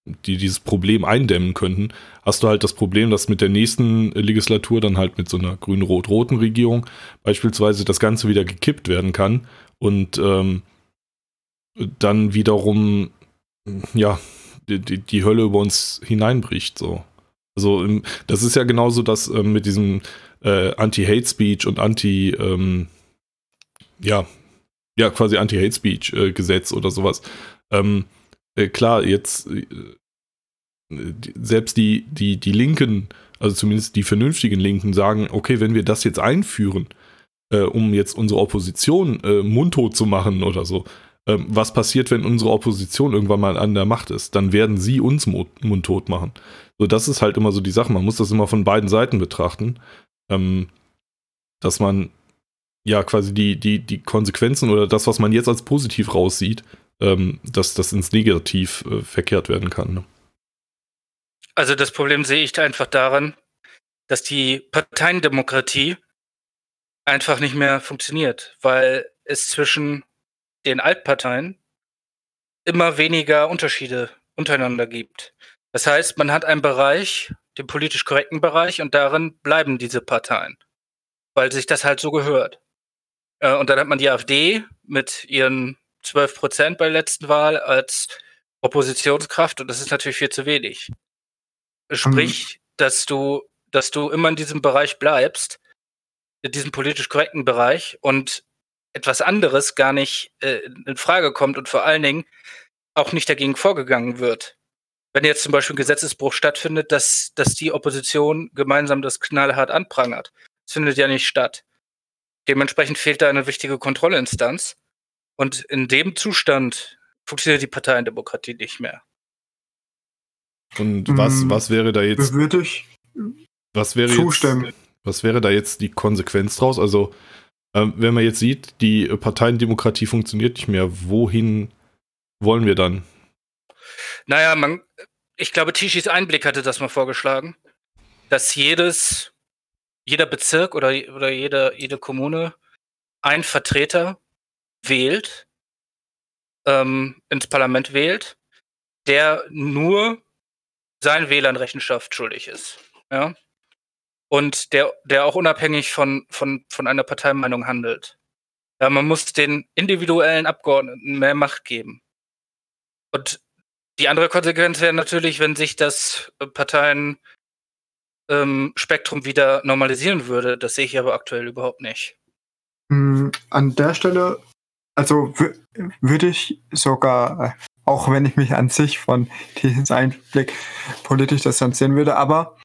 die, dieses Problem eindämmen könnten, hast du halt das Problem, dass mit der nächsten Legislatur dann halt mit so einer grün-rot-roten Regierung beispielsweise das Ganze wieder gekippt werden kann und ähm, dann wiederum ja die, die, die Hölle über uns hineinbricht. So. Also das ist ja genauso das äh, mit diesem äh, Anti-Hate-Speech und Anti, ähm, ja, ja, quasi Anti-Hate-Speech-Gesetz äh, oder sowas. Ähm, äh, klar, jetzt äh, selbst die, die, die Linken, also zumindest die vernünftigen Linken, sagen, okay, wenn wir das jetzt einführen, äh, um jetzt unsere Opposition mundtot zu machen oder so, ähm, was passiert, wenn unsere Opposition irgendwann mal an der Macht ist? Dann werden sie uns mundtot machen. So, das ist halt immer so die Sache. Man muss das immer von beiden Seiten betrachten, ähm, dass man ja quasi die, die, die Konsequenzen oder das, was man jetzt als positiv raussieht, ähm, dass das ins Negativ äh, verkehrt werden kann. Ne? Also das Problem sehe ich einfach daran, dass die Parteiendemokratie einfach nicht mehr funktioniert, weil es zwischen den Altparteien immer weniger Unterschiede untereinander gibt. Das heißt, man hat einen Bereich, den politisch korrekten Bereich, und darin bleiben diese Parteien, weil sich das halt so gehört. Äh, und dann hat man die AfD mit ihren 12 Prozent bei der letzten Wahl als Oppositionskraft, und das ist natürlich viel zu wenig. Sprich, mhm. dass du, dass du immer in diesem Bereich bleibst, in diesem politisch korrekten Bereich und etwas anderes gar nicht äh, in Frage kommt und vor allen Dingen auch nicht dagegen vorgegangen wird. Wenn jetzt zum Beispiel ein Gesetzesbruch stattfindet, dass, dass die Opposition gemeinsam das knallhart anprangert. Das findet ja nicht statt. Dementsprechend fehlt da eine wichtige Kontrollinstanz. Und in dem Zustand funktioniert die Parteiendemokratie nicht mehr. Und was, hm, was wäre da jetzt. Würde ich was wäre zustimmen. Jetzt, was wäre da jetzt die Konsequenz draus? Also, ähm, wenn man jetzt sieht, die Parteiendemokratie funktioniert nicht mehr, wohin wollen wir dann? Naja, man, ich glaube, Tischis Einblick hatte das mal vorgeschlagen, dass jedes, jeder Bezirk oder, oder jede, jede Kommune einen Vertreter wählt, ähm, ins Parlament wählt, der nur seinen Wählern Rechenschaft schuldig ist. Ja? und der, der auch unabhängig von, von, von einer Parteimeinung handelt. Ja, man muss den individuellen Abgeordneten mehr Macht geben. Und Die andere Konsequenz wäre natürlich, wenn sich das Parteienspektrum ähm, wieder normalisieren würde. Das sehe ich aber aktuell überhaupt nicht. Hm, an der Stelle, also würde ich sogar, äh, auch wenn ich mich an sich von diesem Einblick politisch distanzieren würde, aber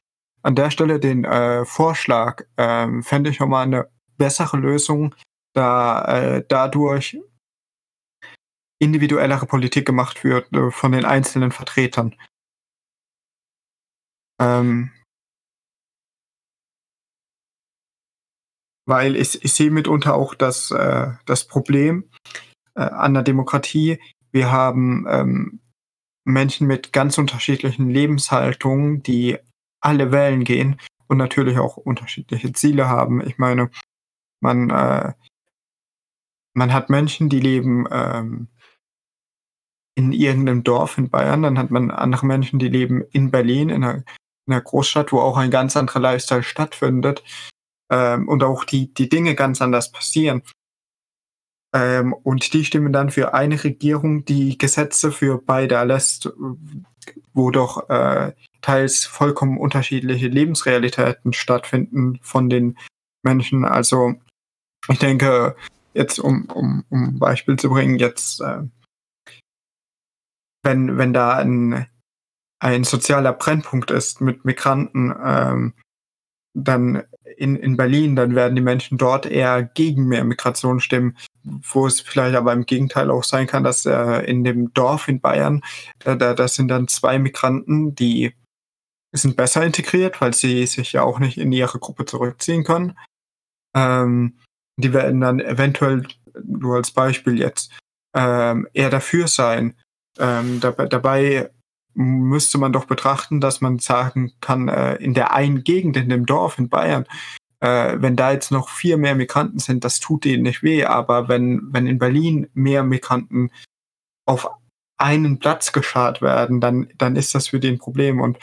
an der Stelle den äh, Vorschlag äh, fände ich schon mal eine bessere Lösung, da äh, dadurch individuellere Politik gemacht wird äh, von den einzelnen Vertretern. Ähm, weil ich, ich sehe mitunter auch das, äh, das Problem äh, an der Demokratie. Wir haben ähm, Menschen mit ganz unterschiedlichen Lebenshaltungen, die alle Wellen gehen und natürlich auch unterschiedliche Ziele haben. Ich meine, man, äh, man hat Menschen, die leben ähm, in irgendeinem Dorf in Bayern, dann hat man andere Menschen, die leben in Berlin, in einer, in einer Großstadt, wo auch ein ganz anderer Lifestyle stattfindet ähm, und auch die, die Dinge ganz anders passieren. Ähm, und die stimmen dann für eine Regierung, die Gesetze für beide erlässt, wo doch äh, teils vollkommen unterschiedliche Lebensrealitäten stattfinden von den Menschen. Also ich denke, jetzt um, um, um Beispiel zu bringen, jetzt äh, wenn, wenn da ein, ein sozialer Brennpunkt ist mit Migranten, ähm, dann in, in Berlin, dann werden die Menschen dort eher gegen mehr Migration stimmen, wo es vielleicht aber im Gegenteil auch sein kann, dass äh, in dem Dorf in Bayern, da, da das sind dann zwei Migranten, die sind besser integriert, weil sie sich ja auch nicht in ihre Gruppe zurückziehen können. Ähm, die werden dann eventuell, nur als Beispiel jetzt, ähm, eher dafür sein, ähm, dabei, dabei müsste man doch betrachten, dass man sagen kann, äh, in der einen Gegend, in dem Dorf in Bayern, äh, wenn da jetzt noch vier mehr Migranten sind, das tut denen nicht weh. Aber wenn, wenn in Berlin mehr Migranten auf einen Platz geschart werden, dann, dann ist das für den Problem. Und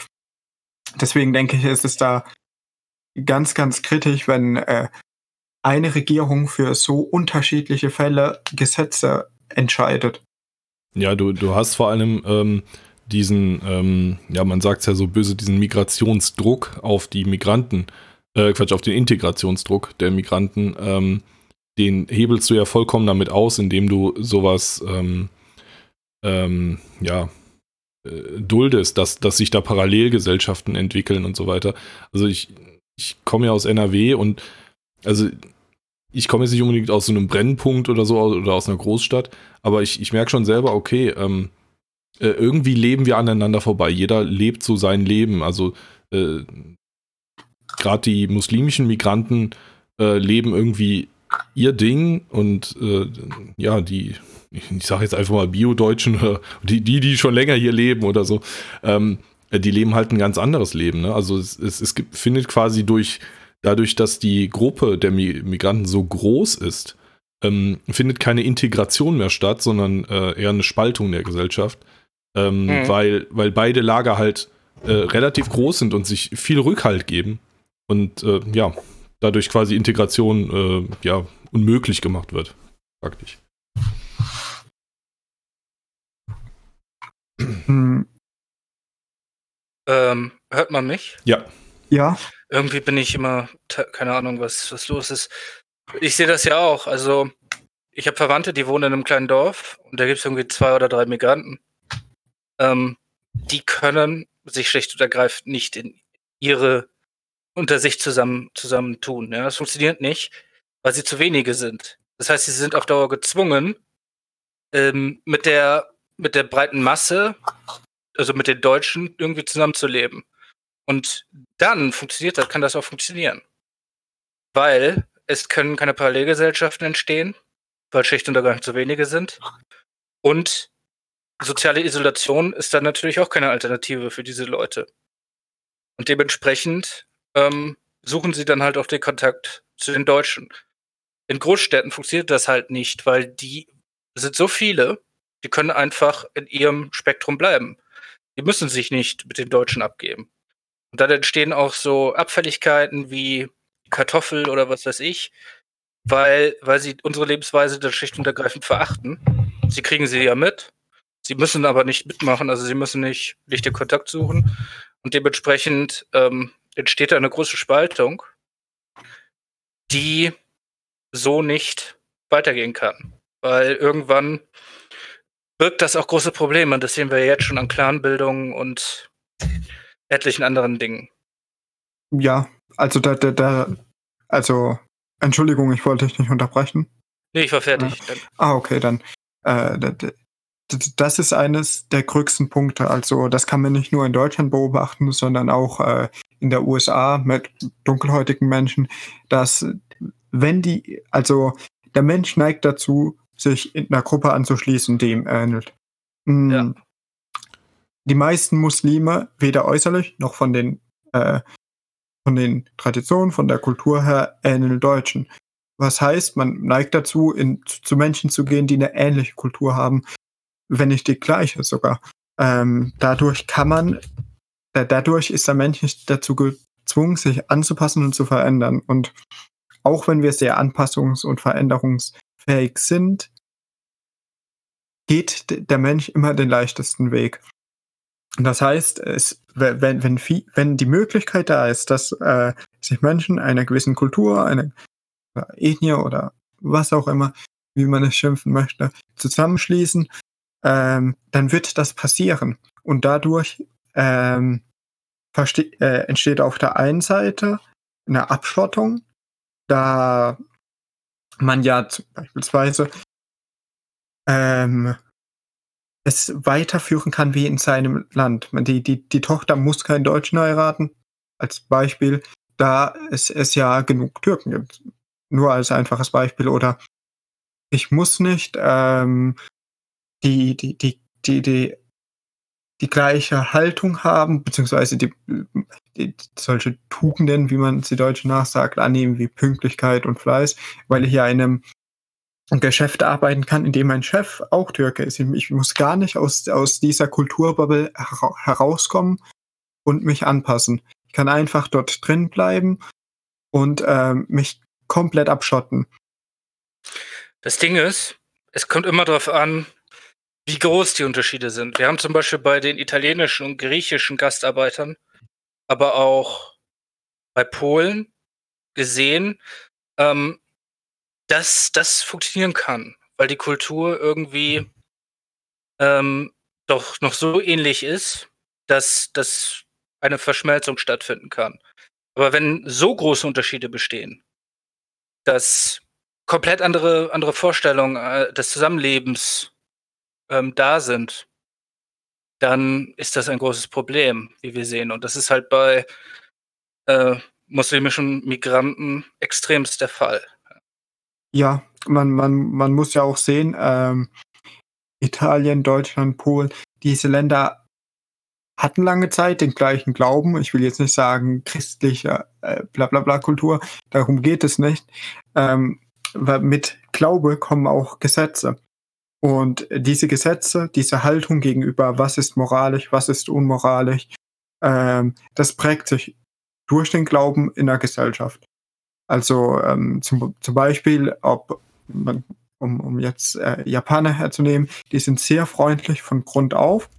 deswegen denke ich, ist es da ganz, ganz kritisch, wenn äh, eine Regierung für so unterschiedliche Fälle Gesetze entscheidet. Ja, du, du hast vor allem ähm, diesen, ähm, ja, man sagt es ja so böse, diesen Migrationsdruck auf die Migranten, äh, Quatsch, auf den Integrationsdruck der Migranten, ähm, den hebelst du ja vollkommen damit aus, indem du sowas, ähm, ähm, ja, äh, duldest, dass, dass sich da Parallelgesellschaften entwickeln und so weiter. Also ich, ich komme ja aus NRW und also ich komme jetzt nicht unbedingt aus so einem Brennpunkt oder so oder aus einer Großstadt, aber ich, ich merke schon selber, okay, ähm, äh, irgendwie leben wir aneinander vorbei. Jeder lebt so sein Leben. Also äh, gerade die muslimischen Migranten äh, leben irgendwie ihr Ding und äh, ja, die, ich sage jetzt einfach mal Bio-Deutschen die, die, die schon länger hier leben oder so, ähm, die leben halt ein ganz anderes Leben. Ne? Also es, es, es gibt, findet quasi durch dadurch, dass die Gruppe der Migranten so groß ist, ähm, findet keine Integration mehr statt, sondern äh, eher eine Spaltung der Gesellschaft, ähm, mhm. weil, weil beide Lager halt äh, relativ groß sind und sich viel Rückhalt geben und äh, ja, dadurch quasi Integration äh, ja, unmöglich gemacht wird, praktisch. Hm. Ähm, hört man mich? Ja. Ja. Irgendwie bin ich immer, keine Ahnung, was, was los ist. Ich sehe das ja auch. Also, ich habe Verwandte, die wohnen in einem kleinen Dorf und da gibt es irgendwie zwei oder drei Migranten. Ähm, die können sich schlicht und ergreifend nicht in ihre unter sich zusammen, zusammen tun. Ja? Das funktioniert nicht, weil sie zu wenige sind. Das heißt, sie sind auf Dauer gezwungen, ähm, mit der mit der breiten Masse, also mit den Deutschen, irgendwie zusammenzuleben. Und dann funktioniert das, kann das auch funktionieren. Weil es können keine Parallelgesellschaften entstehen, weil schlicht und ergreifend zu wenige sind. Und soziale Isolation ist dann natürlich auch keine Alternative für diese Leute. Und dementsprechend ähm, suchen sie dann halt auch den Kontakt zu den Deutschen. In Großstädten funktioniert das halt nicht, weil die sind so viele, die können einfach in ihrem Spektrum bleiben. Die müssen sich nicht mit den Deutschen abgeben. Und dann entstehen auch so Abfälligkeiten wie Kartoffel oder was weiß ich, weil, weil sie unsere Lebensweise dann schlicht und ergreifend verachten. Sie kriegen sie ja mit. Sie müssen aber nicht mitmachen, also sie müssen nicht, nicht den Kontakt suchen. Und dementsprechend ähm, entsteht da eine große Spaltung, die so nicht weitergehen kann. Weil irgendwann birgt das auch große Probleme. Das sehen wir jetzt schon an Clanbildungen und etlichen anderen Dingen. Ja, also da, da, da, also Entschuldigung, ich wollte dich nicht unterbrechen. Nee, ich war fertig. Ja. Ah, okay, dann. Äh, das ist eines der größten Punkte. Also das kann man nicht nur in Deutschland beobachten, sondern auch äh, in der USA mit dunkelhäutigen Menschen, dass wenn die, also der Mensch neigt dazu, sich in einer Gruppe anzuschließen, die ihm ähnelt. Mhm. Ja. Die meisten Muslime, weder äußerlich noch von den, äh, von den Traditionen, von der Kultur her, ähneln Deutschen. Was heißt, man neigt dazu, in, zu Menschen zu gehen, die eine ähnliche Kultur haben, wenn nicht die gleiche sogar. Ähm, dadurch kann man, da, dadurch ist der Mensch nicht dazu gezwungen, sich anzupassen und zu verändern. Und auch wenn wir sehr anpassungs- und veränderungsfähig sind, geht der Mensch immer den leichtesten Weg. Das heißt, es, wenn, wenn, wenn die Möglichkeit da ist, dass äh, sich Menschen einer gewissen Kultur, einer Ethnie oder was auch immer, wie man es schimpfen möchte, zusammenschließen, ähm, dann wird das passieren. Und dadurch ähm, äh, entsteht auf der einen Seite eine Abschottung, da man ja beispielsweise ähm, es weiterführen kann wie in seinem Land. Die, die, die Tochter muss keinen Deutschen heiraten, als Beispiel, da es, es ja genug Türken gibt. Nur als einfaches Beispiel. Oder ich muss nicht ähm, die, die, die, die, die, die gleiche Haltung haben, beziehungsweise die, die, solche Tugenden, wie man sie Deutschen nachsagt, annehmen wie Pünktlichkeit und Fleiß, weil ich ja in einem Geschäft arbeiten kann, in dem mein Chef auch Türke ist. Ich muss gar nicht aus, aus dieser Kulturbubble herauskommen und mich anpassen. Ich kann einfach dort drin bleiben und ähm, mich komplett abschotten. Das Ding ist, es kommt immer darauf an, wie groß die Unterschiede sind. Wir haben zum Beispiel bei den italienischen und griechischen Gastarbeitern, aber auch bei Polen gesehen, ähm, dass das funktionieren kann, weil die Kultur irgendwie ähm, doch noch so ähnlich ist, dass, dass eine Verschmelzung stattfinden kann. Aber wenn so große Unterschiede bestehen, dass komplett andere, andere Vorstellungen äh, des Zusammenlebens ähm, da sind, dann ist das ein großes Problem, wie wir sehen. Und das ist halt bei äh, muslimischen Migranten extremst der Fall. Ja, man, man, man muss ja auch sehen, ähm, Italien, Deutschland, Polen, diese Länder hatten lange Zeit den gleichen Glauben. Ich will jetzt nicht sagen christliche äh, bla bla bla Kultur, darum geht es nicht. Ähm, mit Glaube kommen auch Gesetze. Und diese Gesetze, diese Haltung gegenüber, was ist moralisch, was ist unmoralisch, ähm, das prägt sich durch den Glauben in der Gesellschaft. Also ähm, zum, zum Beispiel, ob man, um, um jetzt äh, Japaner herzunehmen, die sind sehr freundlich von Grund auf,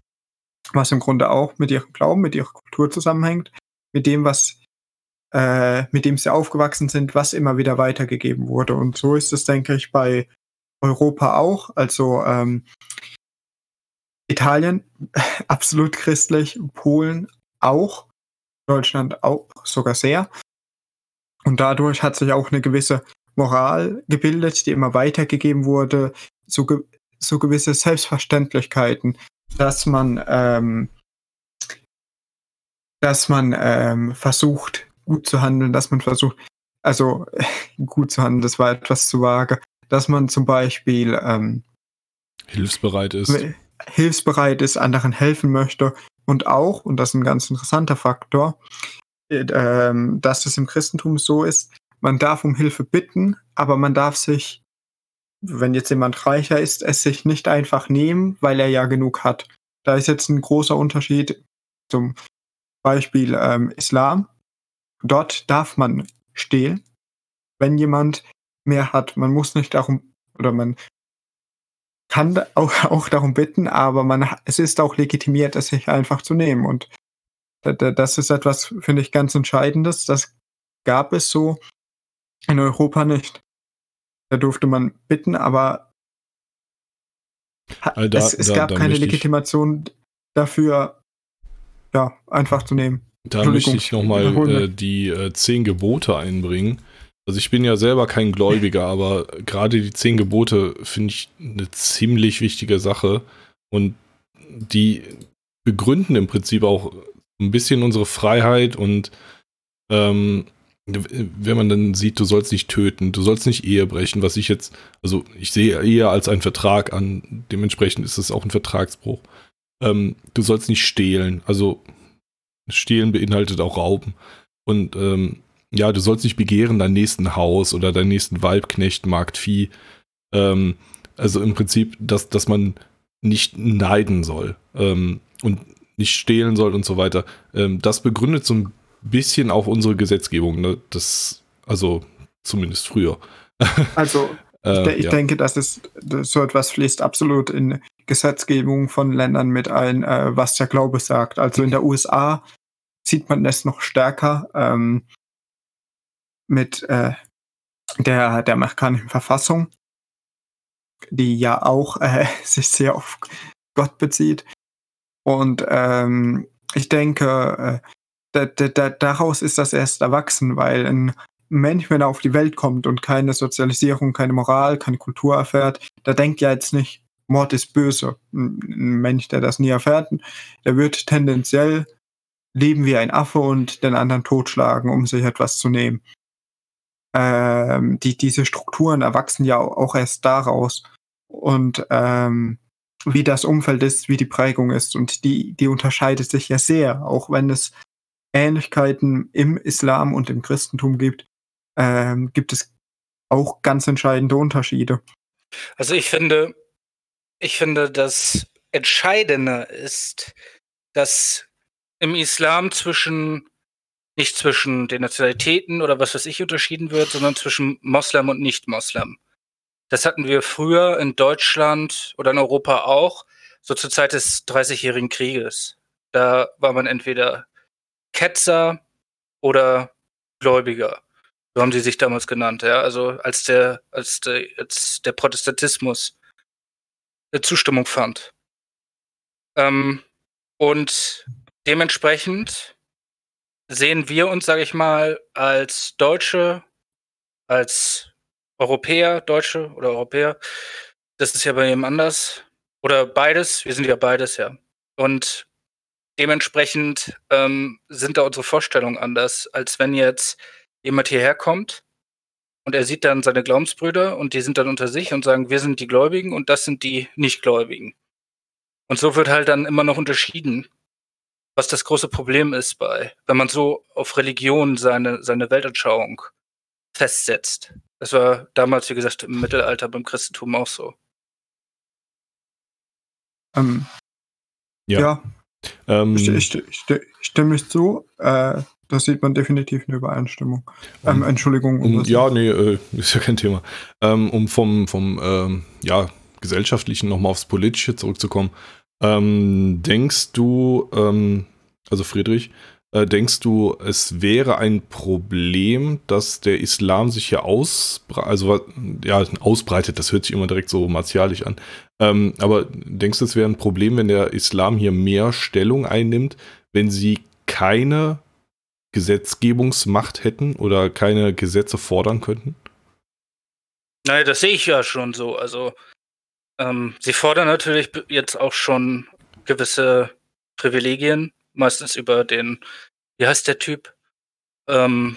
was im Grunde auch mit ihrem Glauben, mit ihrer Kultur zusammenhängt, mit dem, was äh, mit dem sie aufgewachsen sind, was immer wieder weitergegeben wurde. Und so ist es, denke ich, bei Europa auch. Also ähm, Italien absolut christlich, Polen auch, Deutschland auch sogar sehr. Und dadurch hat sich auch eine gewisse Moral gebildet, die immer weitergegeben wurde, so, ge so gewisse Selbstverständlichkeiten, dass man, ähm, dass man ähm, versucht, gut zu handeln, dass man versucht, also gut zu handeln, das war etwas zu vage, dass man zum Beispiel ähm, hilfsbereit ist. Hilfsbereit ist, anderen helfen möchte und auch, und das ist ein ganz interessanter Faktor, äh, ähm, dass es im Christentum so ist, man darf um Hilfe bitten, aber man darf sich, wenn jetzt jemand reicher ist, es sich nicht einfach nehmen, weil er ja genug hat. Da ist jetzt ein großer Unterschied zum Beispiel ähm, Islam. Dort darf man stehlen, wenn jemand mehr hat. Man muss nicht darum, oder man kann auch, auch darum bitten, aber man, es ist auch legitimiert, es sich einfach zu nehmen. Und das ist etwas, finde ich, ganz Entscheidendes. Das gab es so in Europa nicht. Da durfte man bitten, aber Also da- es, es da- gab da keine Legitimation dafür, ja, einfach zu nehmen. Da möchte ich nochmal äh, die äh, zehn Gebote einbringen. Also ich bin ja selber kein Gläubiger, aber gerade die zehn Gebote finde ich eine ziemlich wichtige Sache. Und die begründen im Prinzip auch ein bisschen unsere Freiheit und ähm, wenn man dann sieht, du sollst nicht töten, du sollst nicht Ehe brechen, was ich jetzt, also ich sehe eher als einen Vertrag an, dementsprechend ist es auch ein Vertragsbruch. Ähm, du sollst nicht stehlen, also Stehlen beinhaltet auch Rauben. Und ähm, ja, du sollst nicht begehren dein nächsten Haus oder deinen nächsten Weibknecht, Marktvieh. Ähm, also im Prinzip, dass, dass man nicht neiden soll ähm, und nicht stehlen soll und so weiter. Ähm, das begründet so ein bisschen auch unsere Gesetzgebung. Ne? Das, also zumindest früher. Also Äh, ich, de ich ja. denke, dass es so etwas fließt absolut in Gesetzgebung von Ländern mit ein, äh, was der Glaube sagt. Also in der USA sieht man es noch stärker ähm, mit äh, der, der amerikanischen Verfassung, die ja auch äh, sich sehr auf Gott bezieht. Und ähm, ich denke, äh, da, da, da, daraus ist das erst erwachsen, weil ein Mensch, wenn er auf die Welt kommt und keine Sozialisierung, keine Moral, keine Kultur erfährt, der denkt ja jetzt nicht, Mord ist böse. Ein Mensch, der das nie erfährt, der wird tendenziell leben wie ein Affe und den anderen totschlagen, um sich etwas zu nehmen. Ähm, die, diese Strukturen erwachsen ja auch erst daraus. Und ähm, wie das Umfeld ist, wie die Prägung ist. Und die, die unterscheidet sich ja sehr, auch wenn es Ähnlichkeiten im Islam und im Christentum gibt, ähm, gibt es auch ganz entscheidende Unterschiede. Also ich finde, ich finde, das Entscheidende ist, dass im Islam zwischen nicht zwischen den Nationalitäten oder was weiß ich unterschieden wird, sondern zwischen Moslem und Nicht-Moslem. Das hatten wir früher in Deutschland oder in Europa auch, so zur Zeit des Dreißigjährigen Krieges. Da war man entweder Ketzer oder Gläubiger. So haben sie sich damals genannt, ja. Also als der, als der, als der Protestantismus Zustimmung fand. Ähm, und dementsprechend sehen wir uns, sage ich mal, als Deutsche, als Europäer, Deutsche oder Europäer. Das ist ja bei jedem anders. Oder beides. Wir sind ja beides, ja. Und dementsprechend ähm, sind da unsere Vorstellungen anders, als wenn jetzt jemand hierher kommt und er sieht dann seine Glaubensbrüder und die sind dann unter sich und sagen, wir sind die Gläubigen und das sind die Nichtgläubigen. Und so wird halt dann immer noch unterschieden, was das große Problem ist bei, wenn man so auf Religion seine, seine Weltanschauung festsetzt. Das war damals, wie gesagt, im Mittelalter beim Christentum auch so. Ähm, Ja. ja, Ähm, ich, ich, ich, ich stimme ich zu. Äh, da sieht man definitiv eine Übereinstimmung. Ähm, Entschuldigung. Um, ja, nee, äh, ist ja kein Thema. Ähm, um vom, vom ähm, ja, gesellschaftlichen nochmal aufs Politische zurückzukommen. Ähm, denkst du, ähm, also Friedrich, äh, denkst du, es wäre ein Problem, dass der Islam sich hier ausbreitet, also ja, ausbreitet, das hört sich immer direkt so martialisch an. Ähm, aber denkst du, es wäre ein Problem, wenn der Islam hier mehr Stellung einnimmt, wenn sie keine Gesetzgebungsmacht hätten oder keine Gesetze fordern könnten? Naja, das sehe ich ja schon so. Also, ähm, sie fordern natürlich jetzt auch schon gewisse Privilegien, meistens über den, wie heißt der Typ? Ähm,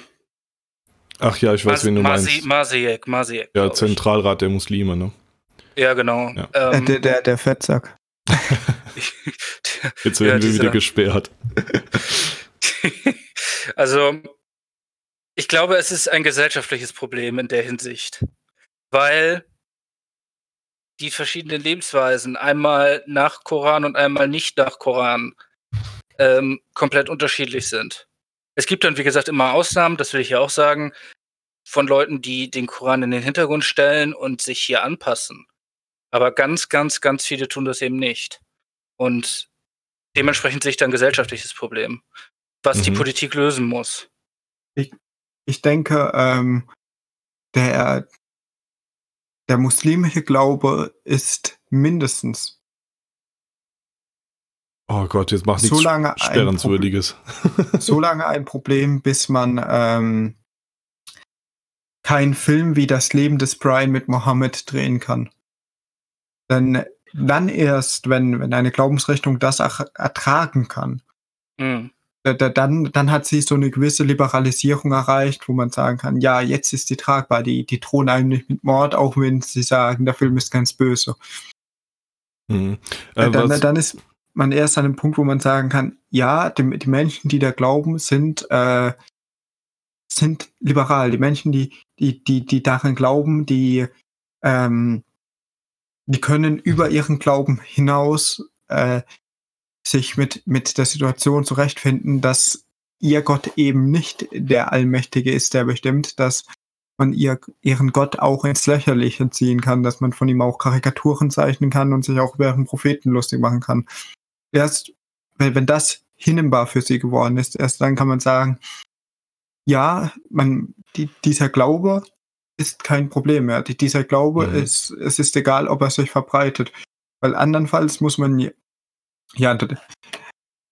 Ach ja, ich weiß, Mas wen du Masi meinst. Masiek, Masiek. Ja, glaub ich. Zentralrat der Muslime, ne? Ja, genau. Ja. Äh, Ähm, der, der, der Fettsack. Jetzt Ja, werden wir dieser- wieder gesperrt. also, ich glaube, es ist ein gesellschaftliches Problem in der Hinsicht, weil die verschiedenen Lebensweisen, einmal nach Koran und einmal nicht nach Koran, ähm, komplett unterschiedlich sind. Es gibt dann, wie gesagt, immer Ausnahmen, das will ich ja auch sagen, von Leuten, die den Koran in den Hintergrund stellen und sich hier anpassen. Aber ganz, ganz, ganz viele tun das eben nicht. Und dementsprechend sehe ich dann ein gesellschaftliches Problem, was mhm. die Politik lösen muss. Ich, ich denke, ähm, der, der muslimische Glaube ist mindestens Oh Gott, jetzt macht nichts so lange Sperrenswürdiges. so lange ein Problem, bis man ähm, keinen Film wie das Leben des Brian mit Mohammed drehen kann. Denn dann erst, wenn, wenn eine Glaubensrichtung das ertragen kann, mhm. Dann, dann hat sie so eine gewisse Liberalisierung erreicht, wo man sagen kann, ja, jetzt ist sie tragbar, die, die drohen einem nicht mit Mord, auch wenn sie sagen, der Film ist ganz böse. Mhm. Äh, dann, dann, ist man erst an dem Punkt, wo man sagen kann, ja, die, die Menschen, die da glauben, sind, äh, sind liberal. Die Menschen, die, die, die, die daran glauben, die, ähm, die können über ihren Glauben hinaus äh, sich mit, mit der Situation zurechtfinden, dass ihr Gott eben nicht der Allmächtige ist, der bestimmt, dass man ihr, ihren Gott auch ins Lächerliche ziehen kann, dass man von ihm auch Karikaturen zeichnen kann und sich auch über ihren Propheten lustig machen kann erst, wenn, wenn das hinnehmbar für sie geworden ist, erst dann kann man sagen, ja, man, die, dieser Glaube ist kein Problem mehr. Die, dieser Glaube mhm. ist, es ist egal, ob er sich verbreitet. Weil andernfalls muss man ja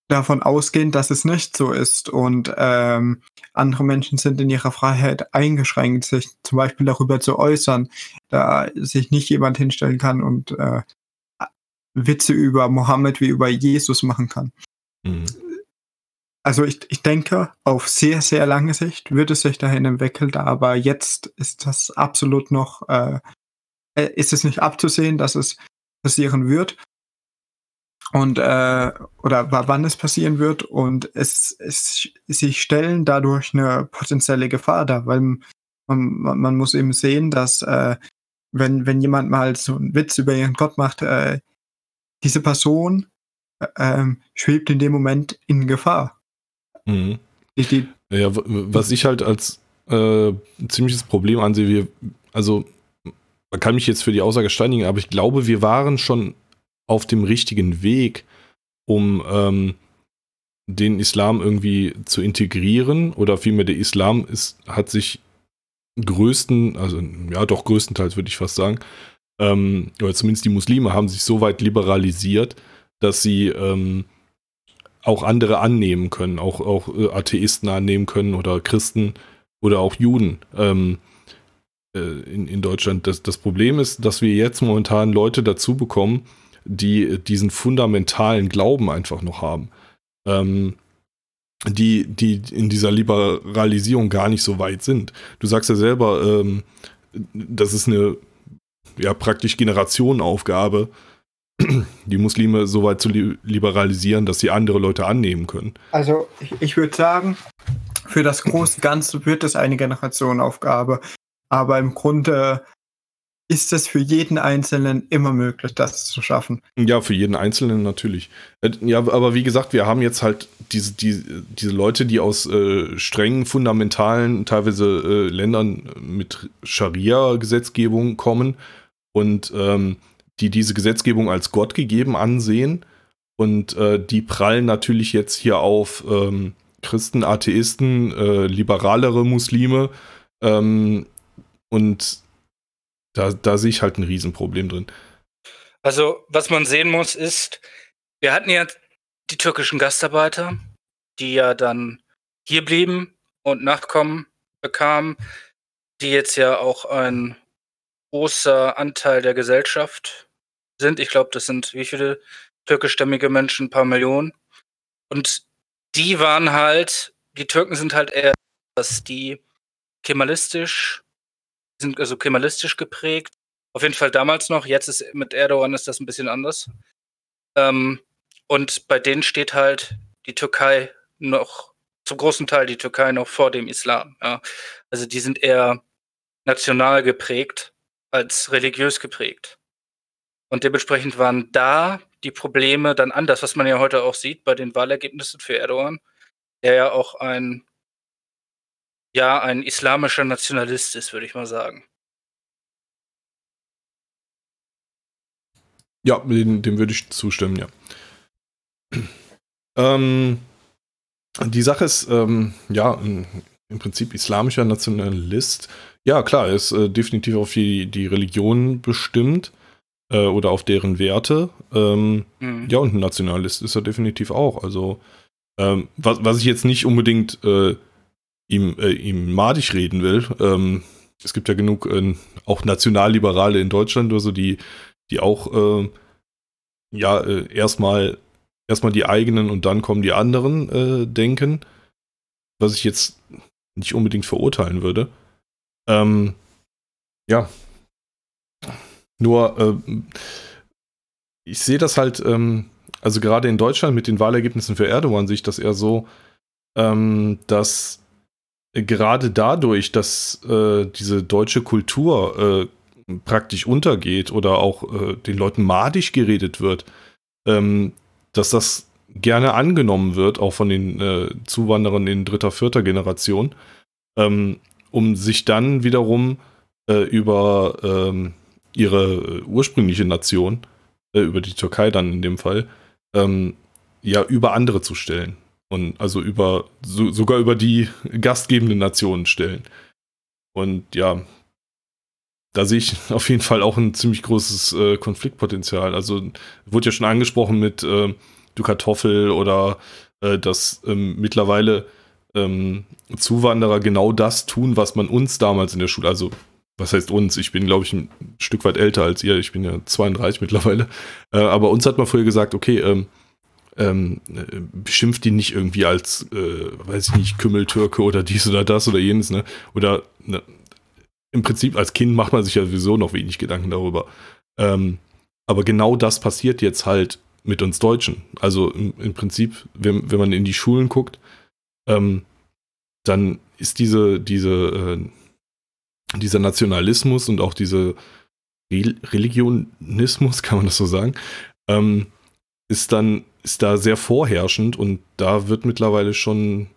davon ausgehen, dass es nicht so ist und ähm, andere Menschen sind in ihrer Freiheit eingeschränkt, sich zum Beispiel darüber zu äußern, da sich nicht jemand hinstellen kann und äh, Witze über Mohammed wie über Jesus machen kann. Mhm. Also ich, ich denke, auf sehr, sehr lange Sicht wird es sich dahin entwickelt, aber jetzt ist das absolut noch, äh, äh, ist es nicht abzusehen, dass es passieren wird. Und äh, oder wann es passieren wird und es, es sie stellen dadurch eine potenzielle Gefahr dar, weil man, man muss eben sehen, dass äh, wenn, wenn jemand mal so einen Witz über ihren Gott macht, äh, diese Person äh, ähm, schwebt in dem Moment in Gefahr. Mhm. Die, die, ja, was ich halt als äh, ziemliches Problem ansehe, wir, also man kann mich jetzt für die Aussage steinigen, aber ich glaube, wir waren schon auf dem richtigen Weg, um ähm, den Islam irgendwie zu integrieren oder vielmehr der Islam ist, hat sich größten, also ja doch größtenteils würde ich fast sagen, ähm, oder zumindest die Muslime haben sich so weit liberalisiert, dass sie ähm, auch andere annehmen können, auch, auch äh, Atheisten annehmen können oder Christen oder auch Juden ähm, äh, in, in Deutschland. Das, das Problem ist, dass wir jetzt momentan Leute dazu bekommen, die diesen fundamentalen Glauben einfach noch haben. Ähm, die, die in dieser Liberalisierung gar nicht so weit sind. Du sagst ja selber, ähm, das ist eine ja praktisch Generationenaufgabe, die Muslime so weit zu liberalisieren, dass sie andere Leute annehmen können. Also ich, ich würde sagen, für das große Ganze wird es eine Generationenaufgabe. Aber im Grunde ist es für jeden Einzelnen immer möglich, das zu schaffen. Ja, für jeden Einzelnen natürlich. Äh, ja, aber wie gesagt, wir haben jetzt halt diese, diese, diese Leute, die aus äh, strengen, fundamentalen, teilweise äh, Ländern mit Scharia-Gesetzgebung kommen und ähm, die diese Gesetzgebung als Gott gegeben ansehen. Und äh, die prallen natürlich jetzt hier auf ähm, Christen, Atheisten, äh, liberalere Muslime. Ähm, und da, da sehe ich halt ein Riesenproblem drin. Also, was man sehen muss, ist, wir hatten ja die türkischen Gastarbeiter, die ja dann hier blieben und Nachkommen bekamen, die jetzt ja auch ein großer Anteil der Gesellschaft sind. Ich glaube, das sind wie viele türkischstämmige Menschen? Ein paar Millionen. Und die waren halt, die Türken sind halt eher, dass die kemalistisch, sind also kemalistisch geprägt. Auf jeden Fall damals noch. Jetzt ist mit Erdogan ist das ein bisschen anders. Ähm, und bei denen steht halt die Türkei noch, zum großen Teil die Türkei noch vor dem Islam. Ja. Also die sind eher national geprägt als religiös geprägt. Und dementsprechend waren da die Probleme dann anders, was man ja heute auch sieht bei den Wahlergebnissen für Erdogan, der ja auch ein, ja, ein islamischer Nationalist ist, würde ich mal sagen. Ja, dem, dem würde ich zustimmen, ja. ähm, die Sache ist, ähm, ja, im Prinzip islamischer Nationalist. Ja, klar, er ist äh, definitiv auf die, die Religion bestimmt äh, oder auf deren Werte. Ähm, mhm. Ja, und ein Nationalist ist er definitiv auch. Also, ähm, was, was ich jetzt nicht unbedingt äh, ihm, äh, ihm madig reden will, ähm, es gibt ja genug äh, auch Nationalliberale in Deutschland oder so, die, die auch äh, ja erstmal erstmal die eigenen und dann kommen die anderen denken. Was ich jetzt nicht unbedingt verurteilen würde. Ähm, ja. Nur, äh, ich sehe das halt, ähm, also gerade in Deutschland mit den Wahlergebnissen für Erdogan sehe ich das eher so, ähm, dass gerade dadurch, dass äh, diese deutsche Kultur äh, praktisch untergeht oder auch äh, den Leuten madig geredet wird, ähm, dass das gerne angenommen wird, auch von den äh, Zuwanderern in dritter, vierter Generation, ähm, um sich dann wiederum äh, über ähm, ihre ursprüngliche Nation, äh, über die Türkei dann in dem Fall, ähm, ja, über andere zu stellen. Und also über, so, sogar über die gastgebende Nationen stellen. Und ja, da sehe ich auf jeden Fall auch ein ziemlich großes äh, Konfliktpotenzial. Also wurde ja schon angesprochen mit äh, du Kartoffel oder äh, dass ähm, mittlerweile ähm, Zuwanderer genau das tun, was man uns damals in der Schule, also was heißt uns? Ich bin, glaube ich, ein Stück weit älter als ihr. Ich bin ja 32 mittlerweile. Äh, aber uns hat man früher gesagt, okay, ähm, ähm, äh, beschimpft die nicht irgendwie als, äh, weiß ich nicht, Kümmeltürke oder dies oder das oder jenes, ne? Oder ne, im Prinzip als Kind macht man sich ja sowieso noch wenig Gedanken darüber. Ähm, aber genau das passiert jetzt halt mit uns Deutschen. Also im, im Prinzip, wenn, wenn man in die Schulen guckt, ähm, dann ist diese, diese, äh, dieser Nationalismus und auch diese Re Religionismus, kann man das so sagen, ähm, ist dann, ist da sehr vorherrschend und da wird mittlerweile schon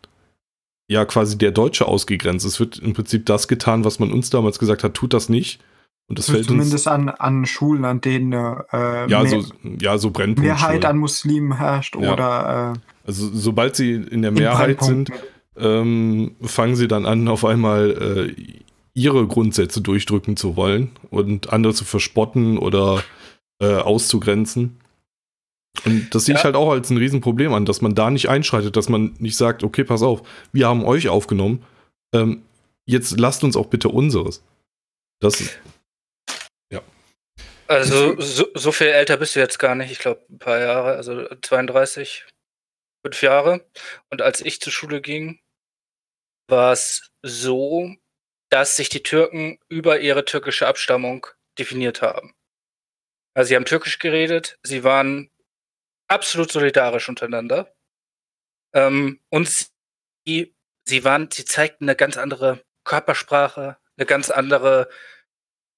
ja quasi der Deutsche ausgegrenzt. Es wird im Prinzip das getan, was man uns damals gesagt hat, tut das nicht. Und das also fällt zumindest an, an Schulen, an denen äh, ja, so, ja, so Mehrheit an Muslimen herrscht ja. oder äh, also sobald sie in der Mehrheit sind, ähm, fangen sie dann an, auf einmal äh, ihre Grundsätze durchdrücken zu wollen und andere zu verspotten oder äh, auszugrenzen. Und das sehe ja. ich halt auch als ein Riesenproblem an, dass man da nicht einschreitet, dass man nicht sagt, okay, pass auf, wir haben euch aufgenommen, ähm, jetzt lasst uns auch bitte unseres. Das ist, ja. Also so, so, viel älter bist du jetzt gar nicht, ich glaube ein paar Jahre, also 32, fünf Jahre. Und als ich zur Schule ging, war es so, dass sich die Türken über ihre türkische Abstammung definiert haben. Also sie haben türkisch geredet, sie waren absolut solidarisch untereinander. Ähm, und sie, sie waren, sie zeigten eine ganz andere Körpersprache, eine ganz andere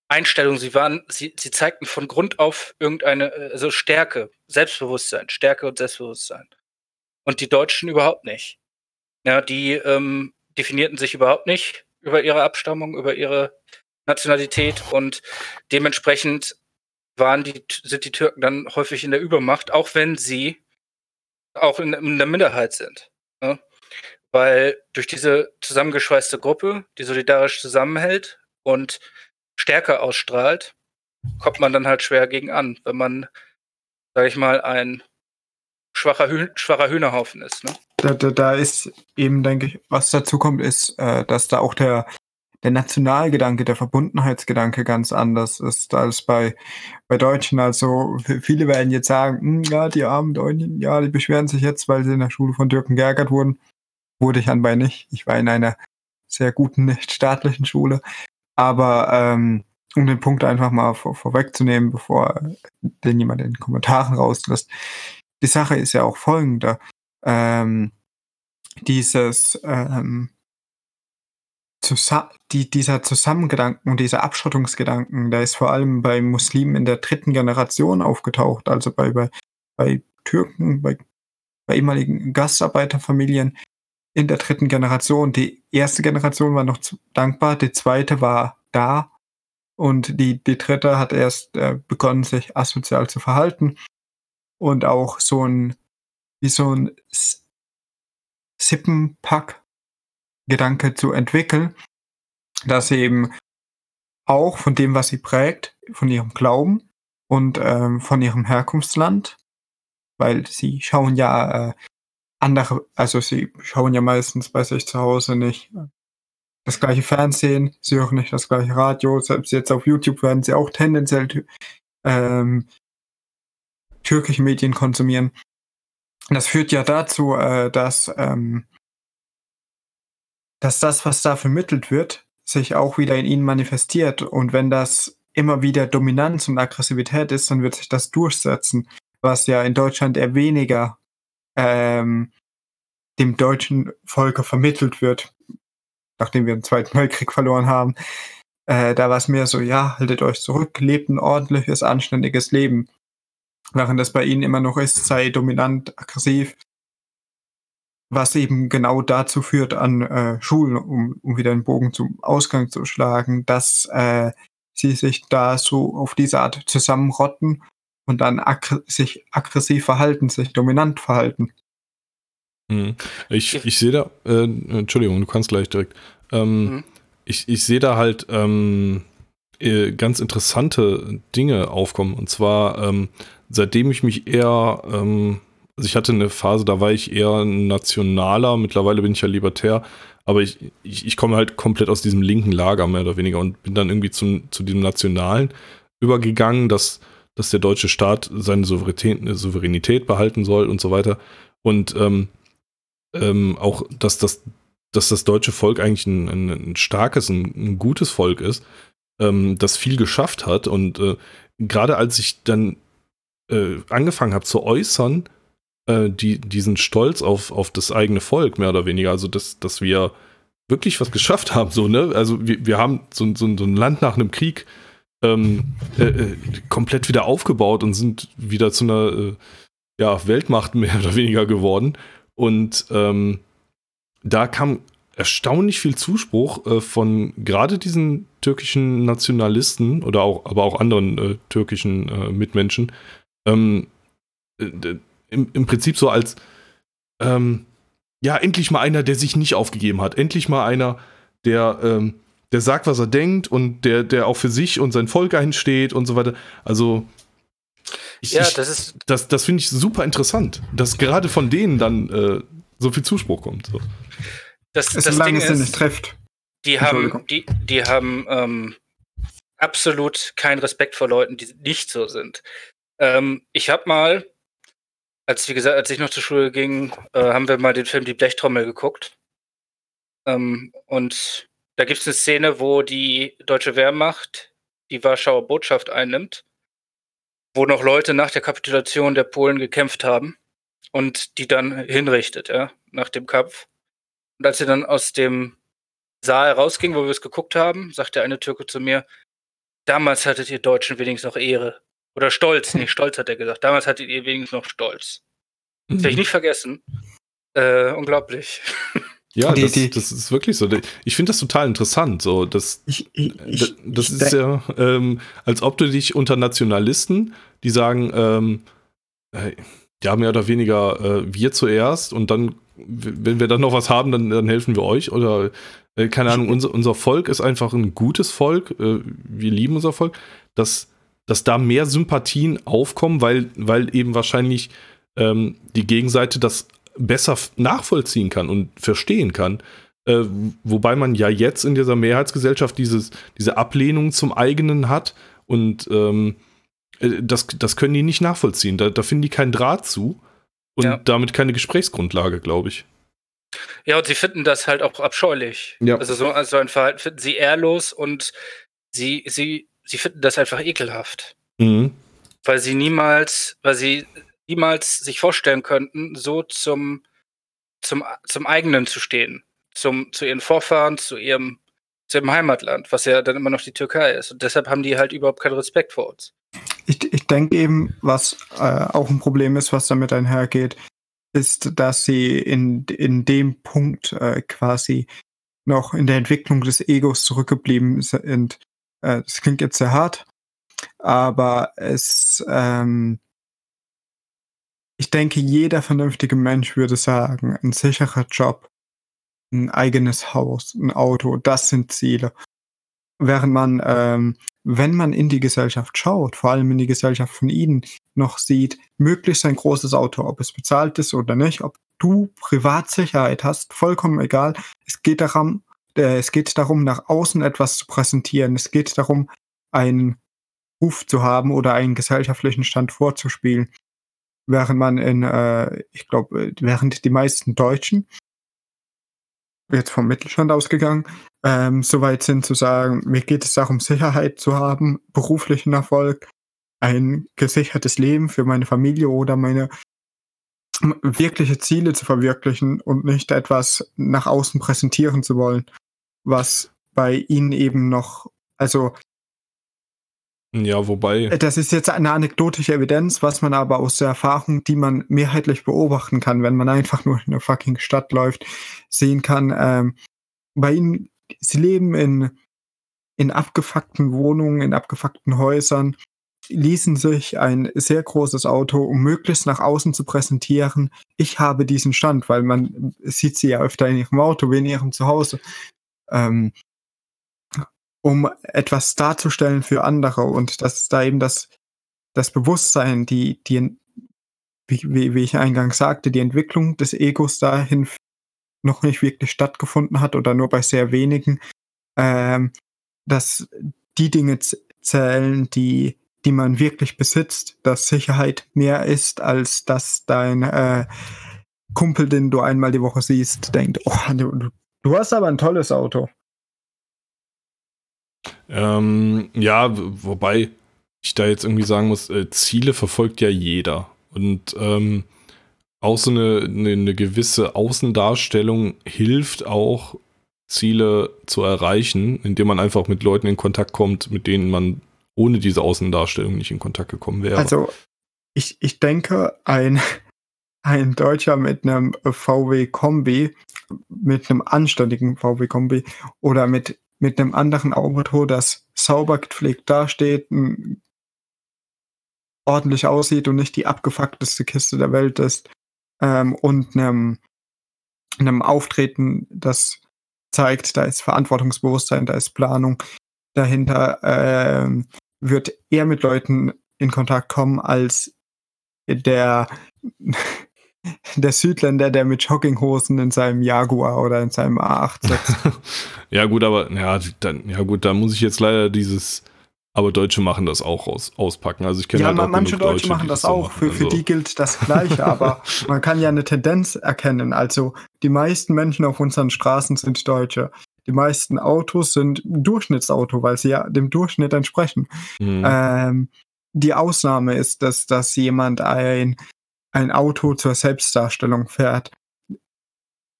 Einstellung. Sie waren, sie, sie zeigten von Grund auf irgendeine, also Stärke, Selbstbewusstsein, Stärke und Selbstbewusstsein und die Deutschen überhaupt nicht. Ja, die ähm, definierten sich überhaupt nicht über ihre Abstammung, über ihre Nationalität und dementsprechend waren die, sind die Türken dann häufig in der Übermacht, auch wenn sie auch in, in der Minderheit sind. Ne? Weil durch diese zusammengeschweißte Gruppe, die solidarisch zusammenhält und Stärke ausstrahlt, kommt man dann halt schwer gegen an, wenn man, sag ich mal, ein schwacher, Hüh schwacher Hühnerhaufen ist. Ne? Da, da, da ist eben, denke ich, was dazu kommt, ist, äh, dass da auch der, der Nationalgedanke, der Verbundenheitsgedanke ganz anders ist als bei, bei Deutschen. Also viele werden jetzt sagen, hm, ja, die armen Deutschen, ja, die beschweren sich jetzt, weil sie in der Schule von Türken geärgert wurden. Wurde ich anbei nicht. Ich war in einer sehr guten, nicht staatlichen Schule. Aber ähm, um den Punkt einfach mal vor, vorwegzunehmen, bevor den jemand in den Kommentaren rauslässt, die Sache ist ja auch folgende. Ähm, dieses ähm, die, dieser Zusammengedanken und dieser Abschottungsgedanken, der ist vor allem bei Muslimen in der dritten Generation aufgetaucht, also bei, bei, bei Türken, bei, bei ehemaligen Gastarbeiterfamilien in der dritten Generation. Die erste Generation war noch dankbar, die zweite war da Und die, die dritte hat erst äh, begonnen, sich asozial zu verhalten und auch so ein, wie so ein Sippenpack-Gedanke zu entwickeln, dass sie eben auch von dem, was sie prägt, von ihrem Glauben und ähm, von ihrem Herkunftsland, weil sie schauen ja äh, andere, also sie schauen ja meistens bei sich zu Hause nicht das gleiche Fernsehen, sie hören nicht das gleiche Radio, selbst jetzt auf YouTube werden sie auch tendenziell ähm, türkische Medien konsumieren. Das führt ja dazu, äh, dass, ähm, dass das, was da vermittelt wird, sich auch wieder in ihnen manifestiert. Und wenn das immer wieder Dominanz und Aggressivität ist, dann wird sich das durchsetzen, was ja in Deutschland eher weniger ähm, dem deutschen Volke vermittelt wird nachdem wir den Zweiten Weltkrieg verloren haben. Äh, da war es mehr so, ja, haltet euch zurück, lebt ein ordentliches, anständiges Leben. Während das bei ihnen immer noch ist, sei dominant, aggressiv, was eben genau dazu führt an äh, Schulen, um, um wieder den Bogen zum Ausgang zu schlagen, dass äh, sie sich da so auf diese Art zusammenrotten und dann aggr sich aggressiv verhalten, sich dominant verhalten. Mhm. Ich, ich sehe da, äh, Entschuldigung, du kannst gleich direkt. Ähm, mhm. Ich, ich sehe da halt ähm, äh, ganz interessante Dinge aufkommen. Und zwar, ähm, seitdem ich mich eher, ähm, also ich hatte eine Phase, da war ich eher nationaler, mittlerweile bin ich ja libertär, aber ich, ich, ich komme halt komplett aus diesem linken Lager, mehr oder weniger, und bin dann irgendwie zum, zu diesem Nationalen übergegangen, dass, dass der deutsche Staat seine Souveränität, Souveränität behalten soll und so weiter. Und ähm, ähm, auch, dass das, dass das deutsche Volk eigentlich ein, ein, ein starkes, ein, ein, gutes Volk ist, ähm, das viel geschafft hat. Und äh, gerade als ich dann äh, angefangen habe zu äußern, äh, die, diesen Stolz auf, auf das eigene Volk, mehr oder weniger, also dass, dass wir wirklich was geschafft haben, so, ne? Also wir, wir haben so, so, so ein Land nach einem Krieg ähm, äh, äh, komplett wieder aufgebaut und sind wieder zu einer äh, ja, Weltmacht mehr oder weniger geworden. Und ähm, da kam erstaunlich viel Zuspruch äh, von gerade diesen türkischen Nationalisten oder auch, aber auch anderen äh, türkischen äh, Mitmenschen. Ähm, äh, im, im, Prinzip so als ähm, ja, endlich mal einer, der sich nicht aufgegeben hat. Endlich mal einer, der, ähm, der sagt, was er denkt und der, der auch für sich und sein Volk einsteht und so weiter. Also ich, ja, das ist. Das, das finde ich super interessant, dass gerade von denen dann äh, so viel Zuspruch kommt. So. Das, das Ding ist, nicht trifft. Die haben, die, die haben ähm, absolut keinen Respekt vor Leuten, die nicht so sind. Ähm, ich habe mal, als wie gesagt, als ich noch zur Schule ging, äh, haben wir mal den Film Die Blechtrommel geguckt. Ähm, und da gibt es eine Szene, wo die deutsche Wehrmacht die Warschauer Botschaft einnimmt wo noch Leute nach der Kapitulation der Polen gekämpft haben und die dann hinrichtet, ja, nach dem Kampf. Und als sie dann aus dem Saal rausging, wo wir es geguckt haben, sagte eine Türke zu mir, damals hattet ihr Deutschen wenigstens noch Ehre. Oder Stolz, nee, Stolz hat er gesagt. Damals hattet ihr wenigstens noch Stolz. Das werde ich mhm. nicht vergessen. Äh, unglaublich. Ja, die, das, die, das, ist wirklich so. Ich finde das total interessant. So, das, ich, ich, das, das ist ja, ähm, als ob du dich unter Nationalisten, die sagen, ähm, ja, mehr oder weniger äh, wir zuerst und dann, wenn wir dann noch was haben, dann, dann helfen wir euch. Oder, äh, keine Ahnung, unser, unser Volk ist einfach ein gutes Volk. Äh, wir lieben unser Volk. Dass, dass da mehr Sympathien aufkommen, weil, weil eben wahrscheinlich ähm, die Gegenseite das besser nachvollziehen kann und verstehen kann. Äh, wobei man ja jetzt in dieser Mehrheitsgesellschaft dieses, diese Ablehnung zum eigenen hat und ähm, äh, das, das können die nicht nachvollziehen. Da, da finden die keinen Draht zu und ja. damit keine Gesprächsgrundlage, glaube ich. Ja, und sie finden das halt auch abscheulich. Ja. Also so also ein Verhalten finden sie ehrlos und sie, sie, sie finden das einfach ekelhaft. Mhm. Weil sie niemals, weil sie niemals sich vorstellen könnten, so zum, zum, zum eigenen zu stehen. Zum, zu ihren Vorfahren, zu ihrem, zu ihrem Heimatland, was ja dann immer noch die Türkei ist. Und deshalb haben die halt überhaupt keinen Respekt vor uns. Ich, ich denke eben, was äh, auch ein Problem ist, was damit einhergeht, ist, dass sie in, in dem Punkt äh, quasi noch in der Entwicklung des Egos zurückgeblieben sind, äh, das klingt jetzt sehr hart, aber es, ähm, ich denke, jeder vernünftige Mensch würde sagen, ein sicherer Job, ein eigenes Haus, ein Auto, das sind Ziele. Während man, ähm, wenn man in die Gesellschaft schaut, vor allem in die Gesellschaft von Ihnen, noch sieht, möglichst ein großes Auto, ob es bezahlt ist oder nicht, ob du Privatsicherheit hast, vollkommen egal. Es geht darum, es geht darum, nach außen etwas zu präsentieren. Es geht darum, einen Ruf zu haben oder einen gesellschaftlichen Stand vorzuspielen. Während man in, äh, ich glaube, während die meisten Deutschen jetzt vom Mittelstand ausgegangen, ähm, soweit sind zu sagen, mir geht es darum, Sicherheit zu haben, beruflichen Erfolg, ein gesichertes Leben für meine Familie oder meine wirkliche Ziele zu verwirklichen und nicht etwas nach außen präsentieren zu wollen, was bei ihnen eben noch, also ja, wobei. Das ist jetzt eine anekdotische Evidenz, was man aber aus der Erfahrung, die man mehrheitlich beobachten kann, wenn man einfach nur in einer fucking Stadt läuft, sehen kann. Ähm, bei ihnen, sie leben in, in abgefuckten Wohnungen, in abgefuckten Häusern, ließen sich ein sehr großes Auto, um möglichst nach außen zu präsentieren, ich habe diesen Stand, weil man sieht sie ja öfter in ihrem Auto wie in ihrem Zuhause. Ähm, um etwas darzustellen für andere und das ist da eben das, das Bewusstsein, die, die, wie, wie ich eingangs sagte, die Entwicklung des Egos dahin noch nicht wirklich stattgefunden hat oder nur bei sehr wenigen, ähm, dass die Dinge zählen, die, die man wirklich besitzt, dass Sicherheit mehr ist, als dass dein äh, Kumpel, den du einmal die Woche siehst, denkt, oh, du, du hast aber ein tolles Auto. Ähm, ja, wobei ich da jetzt irgendwie sagen muss, äh, Ziele verfolgt ja jeder. Und ähm, auch so eine, eine, eine, gewisse Außendarstellung hilft auch, Ziele zu erreichen, indem man einfach mit Leuten in Kontakt kommt, mit denen man ohne diese Außendarstellung nicht in Kontakt gekommen wäre. Also ich, ich denke, ein, ein Deutscher mit einem VW Kombi, mit einem anständigen VW Kombi oder mit mit einem anderen Auto, das sauber gepflegt dasteht, ordentlich aussieht und nicht die abgefuckteste Kiste der Welt ist ähm, und einem, einem Auftreten, das zeigt, da ist Verantwortungsbewusstsein, da ist Planung dahinter, ähm, wird eher mit Leuten in Kontakt kommen als der der Südländer, der mit Jogginghosen in seinem Jaguar oder in seinem A8 sitzt. ja, gut, aber ja, dann, ja gut, da muss ich jetzt leider dieses aber Deutsche machen das auch aus, auspacken. Also ich kenne ja, halt auch manche Deutsche, Deutsche machen das, das auch. Für, für also. die gilt das Gleiche, aber man kann ja eine Tendenz erkennen. Also die meisten Menschen auf unseren Straßen sind Deutsche. Die meisten Autos sind Durchschnittsauto, weil sie ja dem Durchschnitt entsprechen. Mhm. Ähm, die Ausnahme ist, dass, dass jemand ein ein Auto zur Selbstdarstellung fährt.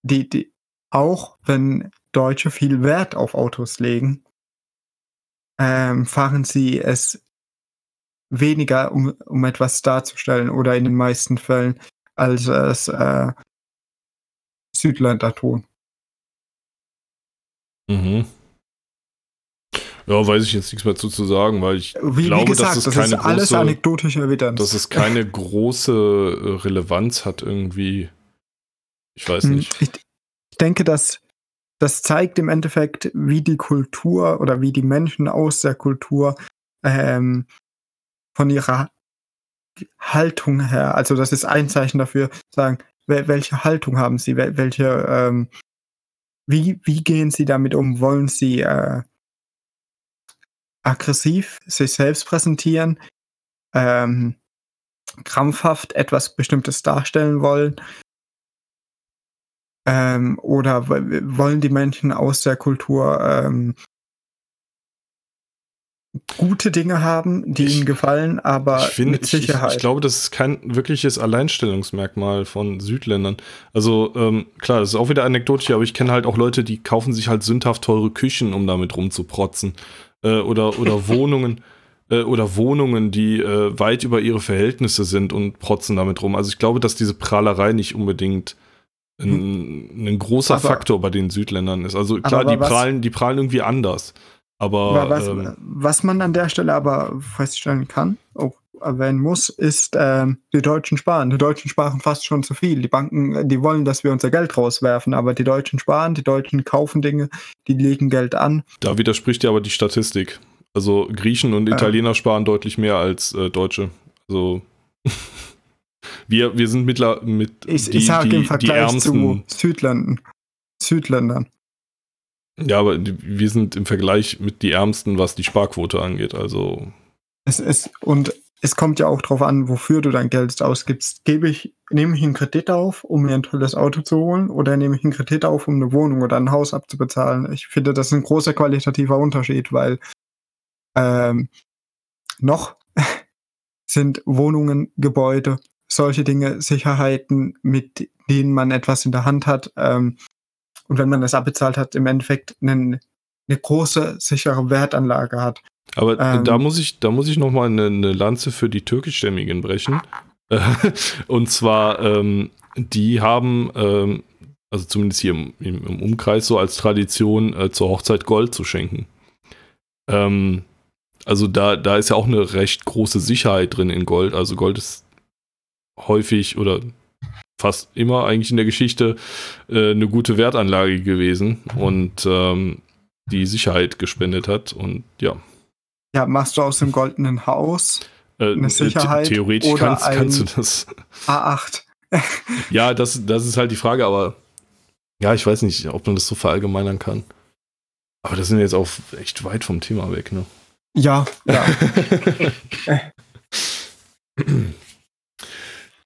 Die, die, auch wenn Deutsche viel Wert auf Autos legen, ähm, fahren sie es weniger, um, um etwas darzustellen oder in den meisten Fällen, als es äh, Südländer tun. Mhm. Ja, weiß ich jetzt nichts mehr zu, zu sagen, weil ich wie, glaube, wie gesagt, dass es das keine ist alles große, anekdotische Evidenz. Dass es keine große äh, Relevanz hat irgendwie. Ich weiß hm, nicht. Ich, ich denke, dass das zeigt im Endeffekt, wie die Kultur oder wie die Menschen aus der Kultur ähm, von ihrer Haltung her, also das ist ein Zeichen dafür, sagen, welche Haltung haben sie, welche, ähm, wie, wie gehen sie damit um? Wollen sie äh, aggressiv sich selbst präsentieren, ähm, krampfhaft etwas Bestimmtes darstellen wollen. Ähm, oder wollen die Menschen aus der Kultur ähm, gute Dinge haben, die ich, ihnen gefallen, aber ich find, mit Sicherheit. Ich, ich, glaube, das ist kein wirkliches Alleinstellungsmerkmal von Südländern. Also ähm, klar, das ist auch wieder anekdotisch, aber ich kenne halt auch Leute, die kaufen sich halt sündhaft teure Küchen, um damit rumzuprotzen äh, oder, oder Wohnungen äh, oder Wohnungen, die äh, weit über ihre Verhältnisse sind und protzen damit rum. Also ich glaube, dass diese Prahlerei nicht unbedingt ein, ein großer aber, Faktor bei den Südländern ist. Also klar, die prahlen, die prahlen irgendwie anders. Aber was, ähm, was man an der Stelle aber feststellen kann, auch erwähnen muss, ist, ähm, die Deutschen sparen. Die Deutschen sparen fast schon zu viel. Die Banken, die wollen, dass wir unser Geld rauswerfen, aber die Deutschen sparen, die Deutschen kaufen Dinge, die legen Geld an. da widerspricht ja aber die Statistik. Also Griechen und. Italiener sparen deutlich mehr als äh, Deutsche. Also wir, wir sind mittler, mit Ich, die, ich sage die, im die Vergleich zu ärmsten. Südländern. Südländern. Ja, aber die, wir sind im Vergleich mit die ärmsten, was die Sparquote angeht. Also Es ist, und es kommt ja auch darauf an, wofür du dein Geld ausgibst. Gebe ich, nehme ich einen Kredit auf, um mir ein tolles Auto zu holen, oder nehme ich einen Kredit auf, um eine Wohnung oder ein Haus abzubezahlen? Ich finde, das ist ein großer qualitativer Unterschied, weil ähm, noch sind Wohnungen, Gebäude, solche Dinge, Sicherheiten, mit denen man etwas in der Hand hat. Ähm, und wenn man das abbezahlt hat, im Endeffekt einen, eine große, sichere Wertanlage hat. Aber Ähm. da muss ich, da muss ich noch mal eine, eine Lanze für die türkischstämmigen brechen. Und zwar, ähm, die haben, ähm, also zumindest hier im, im, im Umkreis so als Tradition, äh, zur Hochzeit Gold zu schenken. Ähm, also da, da ist ja auch eine recht große Sicherheit drin in Gold. Also Gold ist häufig oder fast immer eigentlich in der Geschichte äh, eine gute Wertanlage gewesen und ähm, die Sicherheit gespendet hat. Und ja, Ja, machst du aus dem goldenen Haus Äh, Eine äh, Sicherheit the- Theoretisch oder kannst, kannst du das. A8. Ja, das, das ist halt die Frage, aber ja, ich weiß nicht, ob man das so verallgemeinern kann. Aber das sind wir jetzt auch echt weit vom Thema weg, ne? Ja, ja.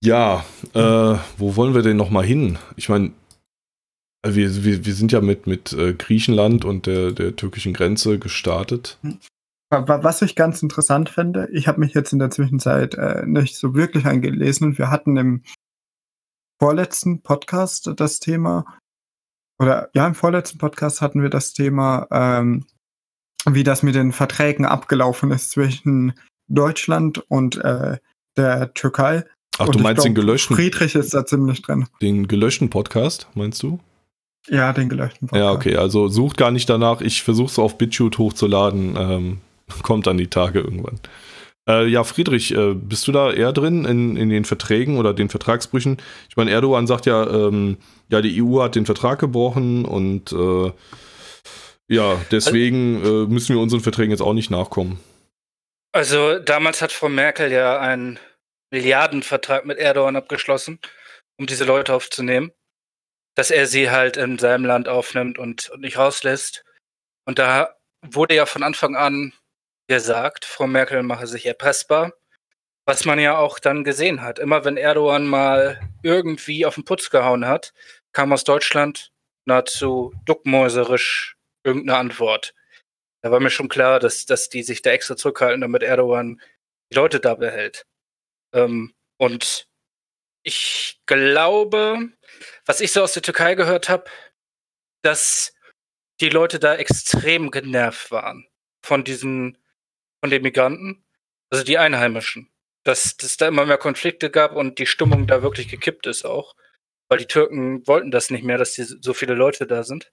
ja, äh, wo wollen wir denn noch mal hin? Ich meine, wir, wir, wir sind ja mit, mit äh, Griechenland und der, der türkischen Grenze gestartet. Wa- wa- Was ich ganz interessant finde, ich habe mich jetzt in der Zwischenzeit äh, nicht so wirklich eingelesen und wir hatten im vorletzten Podcast das Thema, oder ja, im vorletzten Podcast hatten wir das Thema, ähm, wie das mit den Verträgen abgelaufen ist zwischen Deutschland und äh, der Türkei. Ach, und du meinst den glaub, gelöschten, Friedrich ist da ziemlich drin. den gelöschten Podcast, meinst du? Ja, den gelöschten Ja, Podcast. okay, also sucht gar nicht danach. Ich versuche es auf BitChute hochzuladen. Ähm, kommt dann die Tage irgendwann. Äh, ja, Friedrich, äh, bist du da eher drin in, in den Verträgen oder den Vertragsbrüchen? Ich meine, Erdogan sagt ja, ähm, ja, die EU hat den Vertrag gebrochen und äh, ja, deswegen äh, müssen wir unseren Verträgen jetzt auch nicht nachkommen. Also damals hat Frau Merkel ja einen Milliardenvertrag mit Erdogan abgeschlossen, um diese Leute aufzunehmen. Dass er sie halt in seinem Land aufnimmt und, und nicht rauslässt. Und da wurde ja von Anfang an gesagt, Frau Merkel mache sich erpressbar. Was man ja auch dann gesehen hat. Immer wenn Erdogan mal irgendwie auf den Putz gehauen hat, kam aus Deutschland nahezu duckmäuserisch irgendeine Antwort. Da war mir schon klar, dass, dass die sich da extra zurückhalten, damit Erdogan die Leute da behält. Ähm, und ich glaube, was ich so aus der Türkei gehört habe, dass die Leute da extrem genervt waren von diesen, von den Migranten, also die Einheimischen. Dass es da immer mehr Konflikte gab und die Stimmung da wirklich gekippt ist auch. Weil die Türken wollten das nicht mehr, dass die, so viele Leute da sind.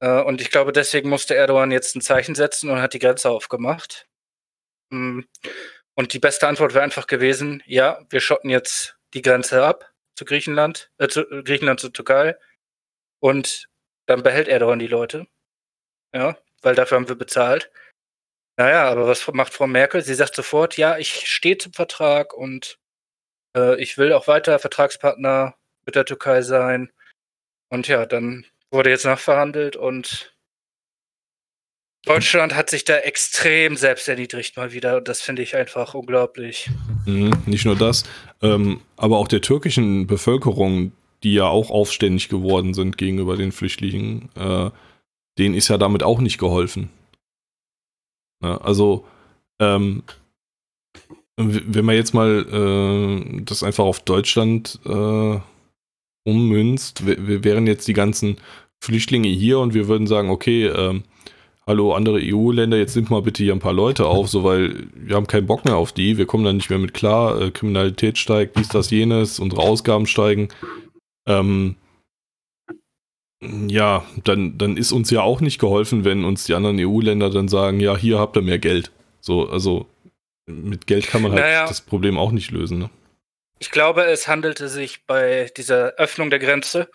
Äh, und ich glaube, deswegen musste Erdogan jetzt ein Zeichen setzen und hat die Grenze aufgemacht. Mm, Und die beste Antwort wäre einfach gewesen, ja, wir schotten jetzt die Grenze ab zu Griechenland, äh, zu Griechenland zur Türkei. Und dann behält Erdogan die Leute. Ja, weil dafür haben wir bezahlt. Naja, aber was macht Frau Merkel? Sie sagt sofort, ja, ich stehe zum Vertrag und äh, ich will auch weiter Vertragspartner mit der Türkei sein. Und ja, dann wurde jetzt nachverhandelt und Deutschland hat sich da extrem selbst erniedrigt mal wieder. Und das finde ich einfach unglaublich. Mhm, nicht nur das, ähm, aber auch der türkischen Bevölkerung, die ja auch aufständig geworden sind gegenüber den Flüchtlingen, äh, denen ist ja damit auch nicht geholfen. Ja, also, ähm, wenn man jetzt mal äh, das einfach auf Deutschland äh, ummünzt, w- w- wären jetzt die ganzen Flüchtlinge hier und wir würden sagen, okay, ähm, hallo andere EU-Länder, jetzt nimmt mal bitte hier ein paar Leute auf, so weil wir haben keinen Bock mehr auf die, wir kommen da nicht mehr mit klar, äh, Kriminalität steigt, dies, das, jenes, unsere Ausgaben steigen. Ähm, Ja, dann, dann ist uns ja auch nicht geholfen, wenn uns die anderen EU-Länder dann sagen, ja, hier habt ihr mehr Geld. So, also mit Geld kann man halt naja. das Problem auch nicht lösen. Ne? Ich glaube, es handelte sich bei dieser Öffnung der Grenze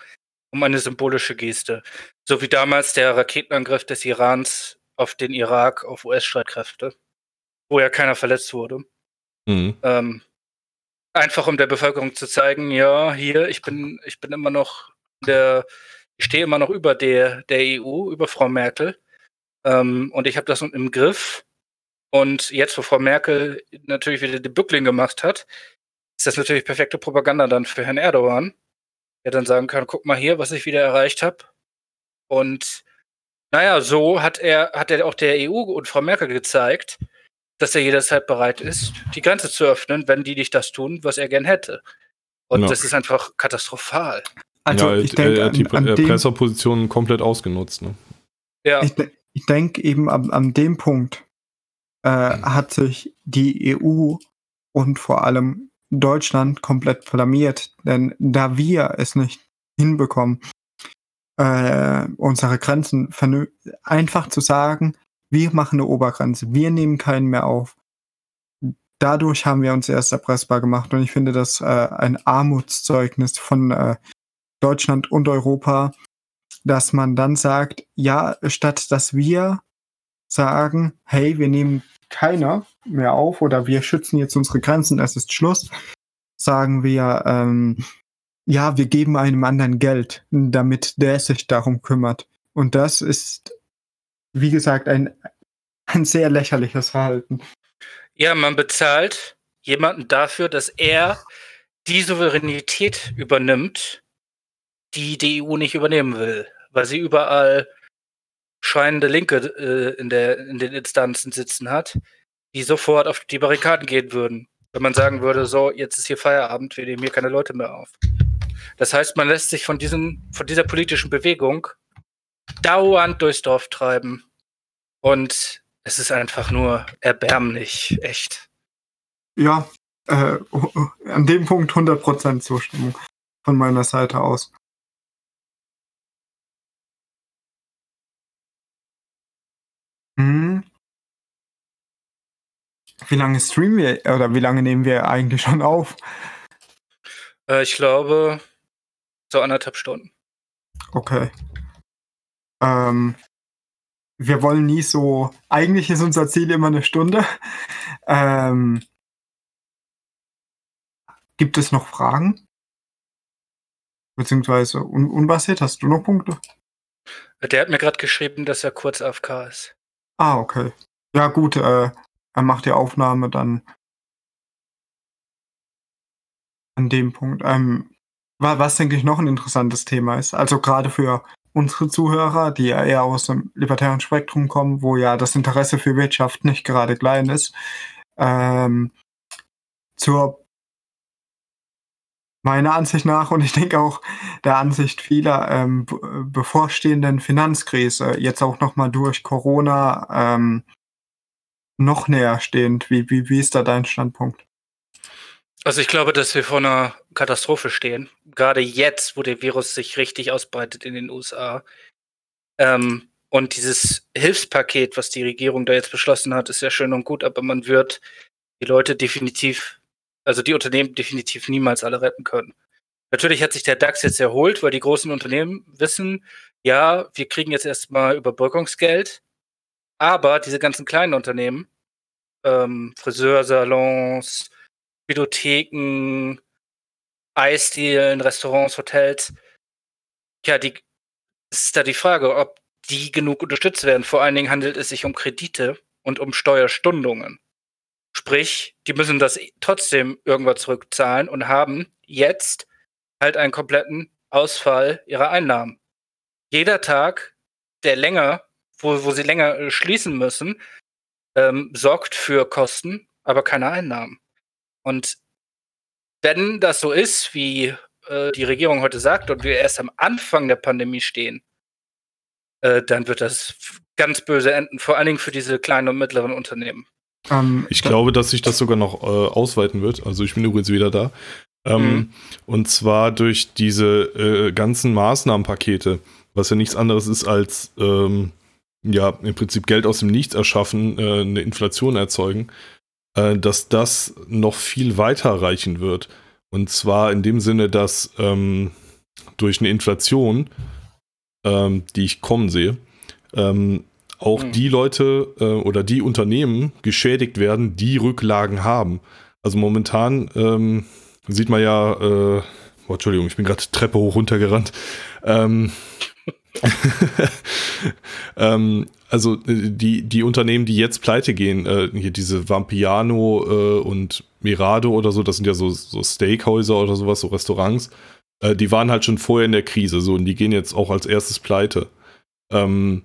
um eine symbolische Geste. So wie damals der Raketenangriff des Irans auf den Irak, auf US-Streitkräfte, wo ja keiner verletzt wurde. Mhm. Ähm, einfach um der Bevölkerung zu zeigen, ja, hier, ich bin, ich bin immer noch der, ich stehe immer noch über der, der EU, über Frau Merkel. Ähm, und ich habe das im Griff. Und jetzt, wo Frau Merkel natürlich wieder die Bückling gemacht hat, ist das natürlich perfekte Propaganda dann für Herrn Erdogan, der dann sagen kann, guck mal hier, was ich wieder erreicht habe. Und naja, so hat er, hat er auch der EU und Frau Merkel gezeigt, dass er jederzeit bereit ist, die Grenze zu öffnen, wenn die nicht das tun, was er gern hätte. Und ja. das ist einfach katastrophal. Also ja, ich denke, äh, die an, an Pressepositionen komplett ausgenutzt. Ne? Ja. Ich, ich denke eben an, an dem Punkt äh, hat sich die EU und vor allem Deutschland komplett blamiert, denn da wir es nicht hinbekommen, äh, unsere Grenzen einfach zu sagen, wir machen eine Obergrenze, wir nehmen keinen mehr auf. Dadurch haben wir uns erst erpressbar gemacht und ich finde das äh, ein Armutszeugnis von äh, Deutschland und Europa, dass man dann sagt, ja, statt dass wir sagen, hey, wir nehmen keiner mehr auf oder wir schützen jetzt unsere Grenzen, es ist Schluss, sagen wir, ähm, ja, wir geben einem anderen Geld, damit der sich darum kümmert. Und das ist, wie gesagt, ein, ein sehr lächerliches Verhalten. Ja, man bezahlt jemanden dafür, dass er die Souveränität übernimmt, die die EU nicht übernehmen will, weil sie überall scheinende Linke äh, in, der, in den Instanzen sitzen hat, die sofort auf die Barrikaden gehen würden. Wenn man sagen würde, so, jetzt ist hier Feierabend, wir nehmen hier keine Leute mehr auf. Das heißt, man lässt sich von, diesen, von dieser politischen Bewegung dauernd durchs Dorf treiben. Und es ist einfach nur erbärmlich, echt. Ja, äh, an dem Punkt 100% Zustimmung von meiner Seite aus. Mhm. Wie lange streamen wir oder wie lange nehmen wir eigentlich schon auf? Äh, ich glaube, so anderthalb Stunden. Okay. Ähm, wir wollen nie so. Eigentlich ist unser Ziel immer eine Stunde. Ähm, gibt es noch Fragen? Beziehungsweise un unbasiert, hast du noch Punkte? Der hat mir gerade geschrieben, dass er kurz AFK ist. Ah, okay. Ja, gut, äh, er macht die Aufnahme dann an dem Punkt. Ähm, was, denke ich, noch ein interessantes Thema ist, also gerade für unsere Zuhörer, die ja eher aus dem libertären Spektrum kommen, wo ja das Interesse für Wirtschaft nicht gerade klein ist, ähm, zur meiner Ansicht nach und ich denke auch der Ansicht vieler ähm, bevorstehenden Finanzkrise, jetzt auch nochmal durch Corona ähm, noch näher stehend. Wie, wie, wie ist da dein Standpunkt? Also ich glaube, dass wir vor einer Katastrophe stehen. Gerade jetzt, wo der Virus sich richtig ausbreitet in den USA. Ähm, und dieses Hilfspaket, was die Regierung da jetzt beschlossen hat, ist ja schön und gut, aber man wird die Leute definitiv also die Unternehmen definitiv niemals alle retten können. Natürlich hat sich der DAX jetzt erholt, weil die großen Unternehmen wissen, ja, wir kriegen jetzt erstmal Überbrückungsgeld, aber diese ganzen kleinen Unternehmen, ähm, Friseursalons, Bibliotheken, Eisdielen, Restaurants, Hotels, ja, die, es ist da die Frage, ob die genug unterstützt werden. Vor allen Dingen handelt es sich um Kredite und um Steuerstundungen. Sprich, die müssen das trotzdem irgendwann zurückzahlen und haben jetzt halt einen kompletten Ausfall ihrer Einnahmen. Jeder Tag, der länger, wo, wo sie länger äh, schließen müssen, ähm, sorgt für Kosten, aber keine Einnahmen. Und wenn das so ist, wie äh, die Regierung heute sagt und wir erst am Anfang der Pandemie stehen, äh, dann wird das ganz böse enden, vor allen Dingen für diese kleinen und mittleren Unternehmen. Ähm, ich glaube, dass sich das sogar noch äh, ausweiten wird. Also ich bin übrigens wieder da. Ähm, mhm. Und zwar durch diese äh, ganzen Maßnahmenpakete, was ja nichts anderes ist als ähm, ja im Prinzip Geld aus dem Nichts erschaffen, äh, eine Inflation erzeugen, äh, dass das noch viel weiter reichen wird. Und zwar in dem Sinne, dass ähm, durch eine Inflation, ähm, die ich kommen sehe, ähm, auch mhm. die Leute äh, oder die Unternehmen geschädigt werden, die Rücklagen haben. Also momentan ähm, sieht man ja, äh, oh, Entschuldigung, ich bin gerade Treppe hoch runtergerannt. Ähm, ähm, also äh, die, die Unternehmen, die jetzt pleite gehen, äh, hier diese Vampiano äh, und Mirado oder so, das sind ja so, so Steakhäuser oder sowas, so Restaurants, äh, die waren halt schon vorher in der Krise so und die gehen jetzt auch als erstes pleite. Ähm,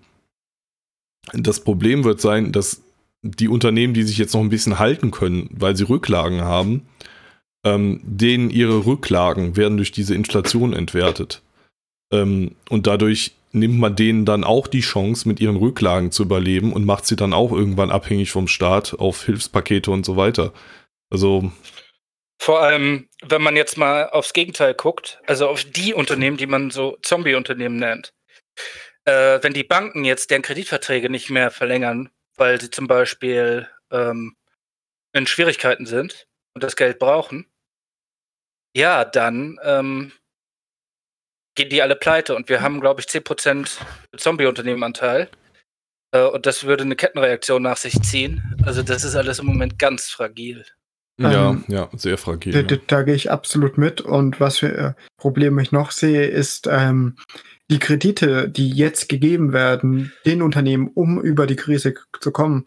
das Problem wird sein, dass die Unternehmen, die sich jetzt noch ein bisschen halten können, weil sie Rücklagen haben, ähm, denen ihre Rücklagen werden durch diese Inflation entwertet. Ähm, und dadurch nimmt man denen dann auch die Chance, mit ihren Rücklagen zu überleben und macht sie dann auch irgendwann abhängig vom Staat auf Hilfspakete und so weiter. Also. Vor allem, wenn man jetzt mal aufs Gegenteil guckt, also auf die Unternehmen, die man so Zombie-Unternehmen nennt. Äh, wenn die Banken jetzt deren Kreditverträge nicht mehr verlängern, weil sie zum Beispiel ähm, in Schwierigkeiten sind und das Geld brauchen, ja, dann ähm, gehen die alle pleite. Und wir haben, glaube ich, 10% Zombie-Unternehmenanteil. Äh, und das würde eine Kettenreaktion nach sich ziehen. Also das ist alles im Moment ganz fragil. Ja, ähm, ja, sehr fragil. Da, da, da, gehe ich absolut mit. Und was für äh, Probleme ich noch sehe, ist ähm, die Kredite, die jetzt gegeben werden, den Unternehmen, um über die Krise zu kommen.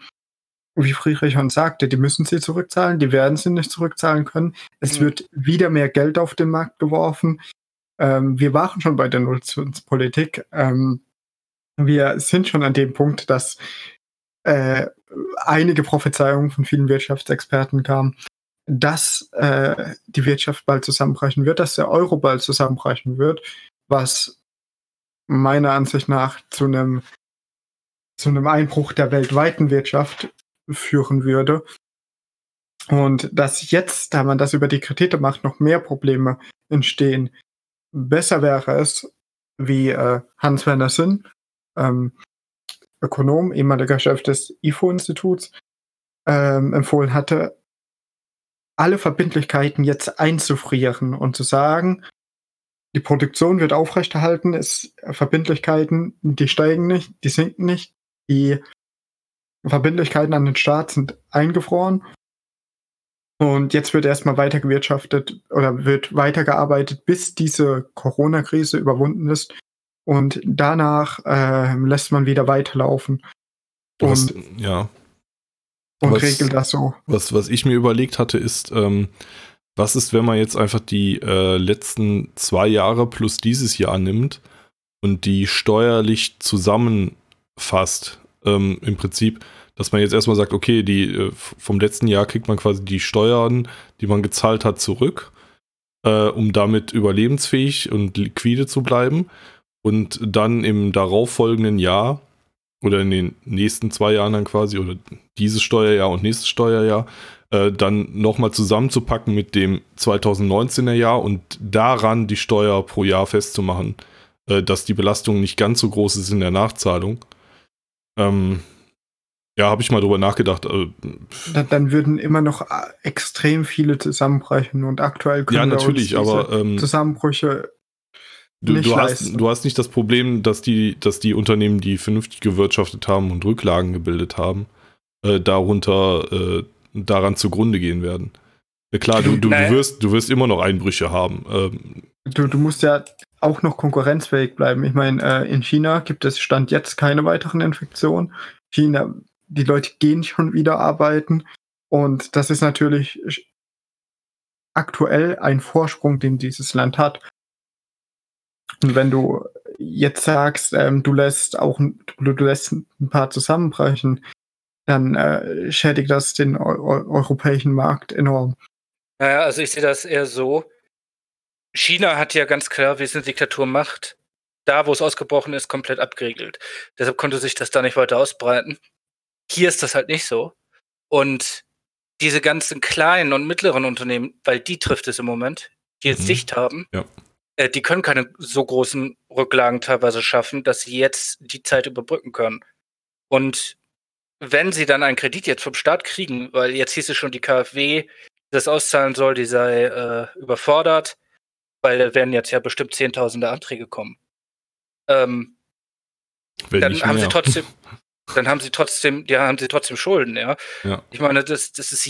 Wie Friedrich schon sagte, die müssen sie zurückzahlen, die werden sie nicht zurückzahlen können. Es mhm. wird wieder mehr Geld auf den Markt geworfen. Ähm, wir waren schon bei der Nullzinspolitik. Ähm, wir sind schon an dem Punkt, dass äh, einige Prophezeiungen von vielen Wirtschaftsexperten kamen, dass äh, die Wirtschaft bald zusammenbrechen wird, dass der Euro bald zusammenbrechen wird, was meiner Ansicht nach zu einem zu einem Einbruch der weltweiten Wirtschaft führen würde. Und dass jetzt, da man das über die Kredite macht, noch mehr Probleme entstehen, besser wäre es, wie äh, Hans-Werner Sinn, ähm, Ökonom, ehemaliger Chef des IFO-Instituts, ähm, empfohlen hatte, alle Verbindlichkeiten jetzt einzufrieren und zu sagen, die Produktion wird aufrechterhalten, es Verbindlichkeiten, die steigen nicht, die sinken nicht, die Verbindlichkeiten an den Staat sind eingefroren und jetzt wird erstmal weiter gewirtschaftet oder wird weitergearbeitet, bis diese Corona-Krise überwunden ist. Und danach äh, lässt man wieder weiterlaufen. Und, was, ja. Und was, regelt das so. Was, was ich mir überlegt hatte, ist, ähm, was ist, wenn man jetzt einfach die äh, letzten zwei Jahre plus dieses Jahr nimmt und die steuerlich zusammenfasst? Ähm, Im Prinzip dass man jetzt erstmal sagt, okay, die äh, vom letzten Jahr kriegt man quasi die Steuern, die man gezahlt hat, zurück, äh, um damit überlebensfähig und liquide zu bleiben. Und dann im darauffolgenden Jahr oder in den nächsten zwei Jahren dann quasi, oder dieses Steuerjahr und nächstes Steuerjahr, äh, dann nochmal zusammenzupacken mit dem 2019er Jahr und daran die Steuer pro Jahr festzumachen, äh, dass die Belastung nicht ganz so groß ist in der Nachzahlung. Ähm, ja, habe ich mal drüber nachgedacht. Äh, dann, würden immer noch extrem viele zusammenbrechen und aktuell können ja, natürlich, aber ähm, Zusammenbrüche du, nicht du. Hast, du hast nicht das Problem, dass die, dass die Unternehmen, die vernünftig gewirtschaftet haben und Rücklagen gebildet haben, äh, darunter äh, daran zugrunde gehen werden. Ja, klar, du, du, du, wirst, du wirst immer noch Einbrüche haben. Ähm, du, du musst ja auch noch konkurrenzfähig bleiben. Ich meine, äh, in China gibt es Stand jetzt keine weiteren Infektionen. China die Leute gehen schon wieder arbeiten. Und das ist natürlich aktuell ein Vorsprung, den dieses Land hat. Und wenn du jetzt sagst, ähm, du lässt auch du, du lässt ein paar zusammenbrechen, dann äh, schädigt das den eu europäischen Markt enorm. Naja, also ich sehe das eher so. China hat ja ganz klar, wie es eine Diktatur macht, da wo es ausgebrochen ist, komplett abgeriegelt. Deshalb konnte sich das da nicht weiter ausbreiten. Hier ist das halt nicht so. Und diese ganzen kleinen und mittleren Unternehmen, weil die trifft es im Moment, die jetzt mhm. dicht haben, ja. Äh, die können keine so großen Rücklagen teilweise schaffen, dass sie jetzt die Zeit überbrücken können. Und wenn sie dann einen Kredit jetzt vom Staat kriegen, weil jetzt hieß es schon, die KfW, die das auszahlen soll, die sei äh, überfordert, weil da werden jetzt ja bestimmt Zehntausende Anträge kommen. Ähm, dann haben sie trotzdem, dann haben sie trotzdem, ja, haben sie trotzdem Schulden, ja. ja. Ich meine, das, das ist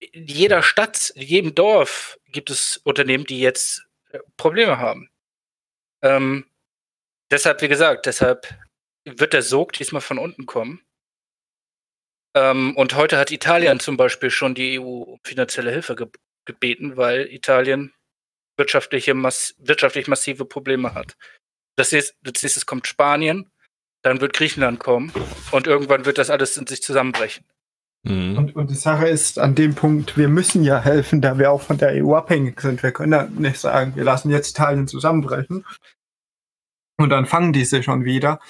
in jeder Stadt, in jedem Dorf gibt es Unternehmen, die jetzt Probleme haben. Ähm, deshalb, wie gesagt, deshalb wird der Sog diesmal von unten kommen. Ähm, und heute hat Italien zum Beispiel schon die EU um finanzielle Hilfe ge gebeten, weil Italien wirtschaftliche mass wirtschaftlich massive Probleme hat. Das nächste, das nächste kommt Spanien, dann wird Griechenland kommen und irgendwann wird das alles in sich zusammenbrechen. Mhm. Und, und, die Sache ist an dem Punkt, wir müssen ja helfen, da wir auch von der EU abhängig sind. Wir können ja nicht sagen, wir lassen jetzt Italien zusammenbrechen und dann fangen diese schon wieder.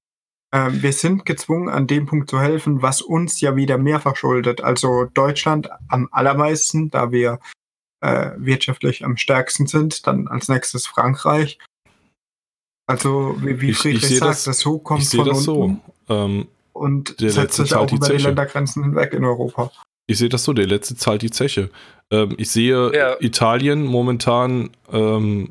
Ähm, wir sind gezwungen, an dem Punkt zu helfen, was uns ja wieder mehr verschuldet. Also Deutschland am allermeisten, da wir äh, wirtschaftlich am stärksten sind. Dann als nächstes Frankreich. Also wie, wie Friedrich ich, ich sagt, das, das Hoch kommt ich von das unten. So. Ähm, und setzt sich auch über die Ländergrenzen hinweg in Europa. Ich sehe das so, der letzte zahlt die Zeche. Ähm, ich sehe ja. Italien momentan ähm,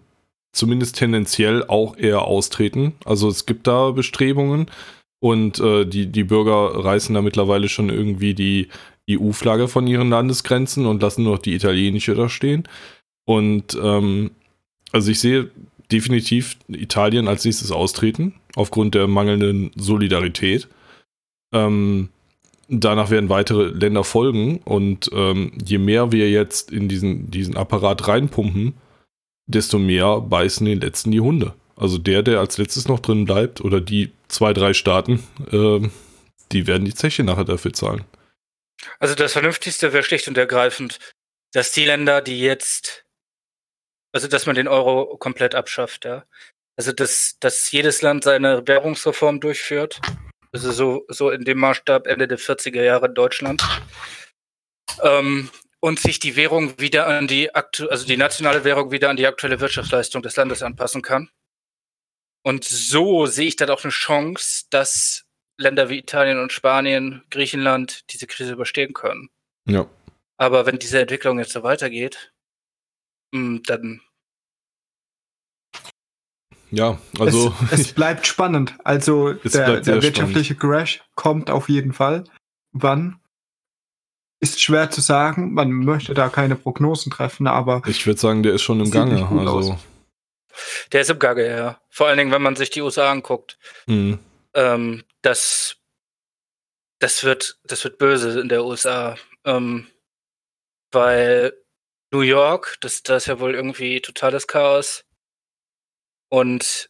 zumindest tendenziell auch eher austreten. Also es gibt da Bestrebungen und äh, die, die Bürger reißen da mittlerweile schon irgendwie die EU-Flagge von ihren Landesgrenzen und lassen nur noch die italienische da stehen. Und ähm, also ich sehe definitiv Italien als nächstes austreten, aufgrund der mangelnden Solidarität. Ähm, danach werden weitere Länder folgen und ähm, je mehr wir jetzt in diesen, diesen Apparat reinpumpen, desto mehr beißen den letzten die Hunde. Also der, der als letztes noch drin bleibt oder die zwei, drei Staaten, äh, die werden die Zeche nachher dafür zahlen. Also das Vernünftigste wäre schlicht und ergreifend, dass die Länder, die jetzt, also dass man den Euro komplett abschafft, ja. Also dass, dass jedes Land seine Währungsreform durchführt. Also so, so in dem Maßstab Ende der 40er Jahre in Deutschland. Ähm, und sich die Währung wieder an die aktu also die nationale Währung wieder an die aktuelle Wirtschaftsleistung des Landes anpassen kann. Und so sehe ich dann auch eine Chance, dass Länder wie Italien und Spanien, Griechenland diese Krise überstehen können. Ja. Aber wenn diese Entwicklung jetzt so weitergeht, hm, dann. Ja, also. Es, es bleibt spannend. Also der, der wirtschaftliche spannend. Crash kommt auf jeden Fall. Wann? Ist schwer zu sagen. Man möchte da keine Prognosen treffen, aber. Ich würde sagen, der ist schon im Gange. Also. Aus. Der ist im Gange, ja. Vor allen Dingen, wenn man sich die USA anguckt. Mhm. Ähm, das, das wird, das wird böse in der USA. Ähm, weil New York, das, das ist ja wohl irgendwie totales Chaos. Und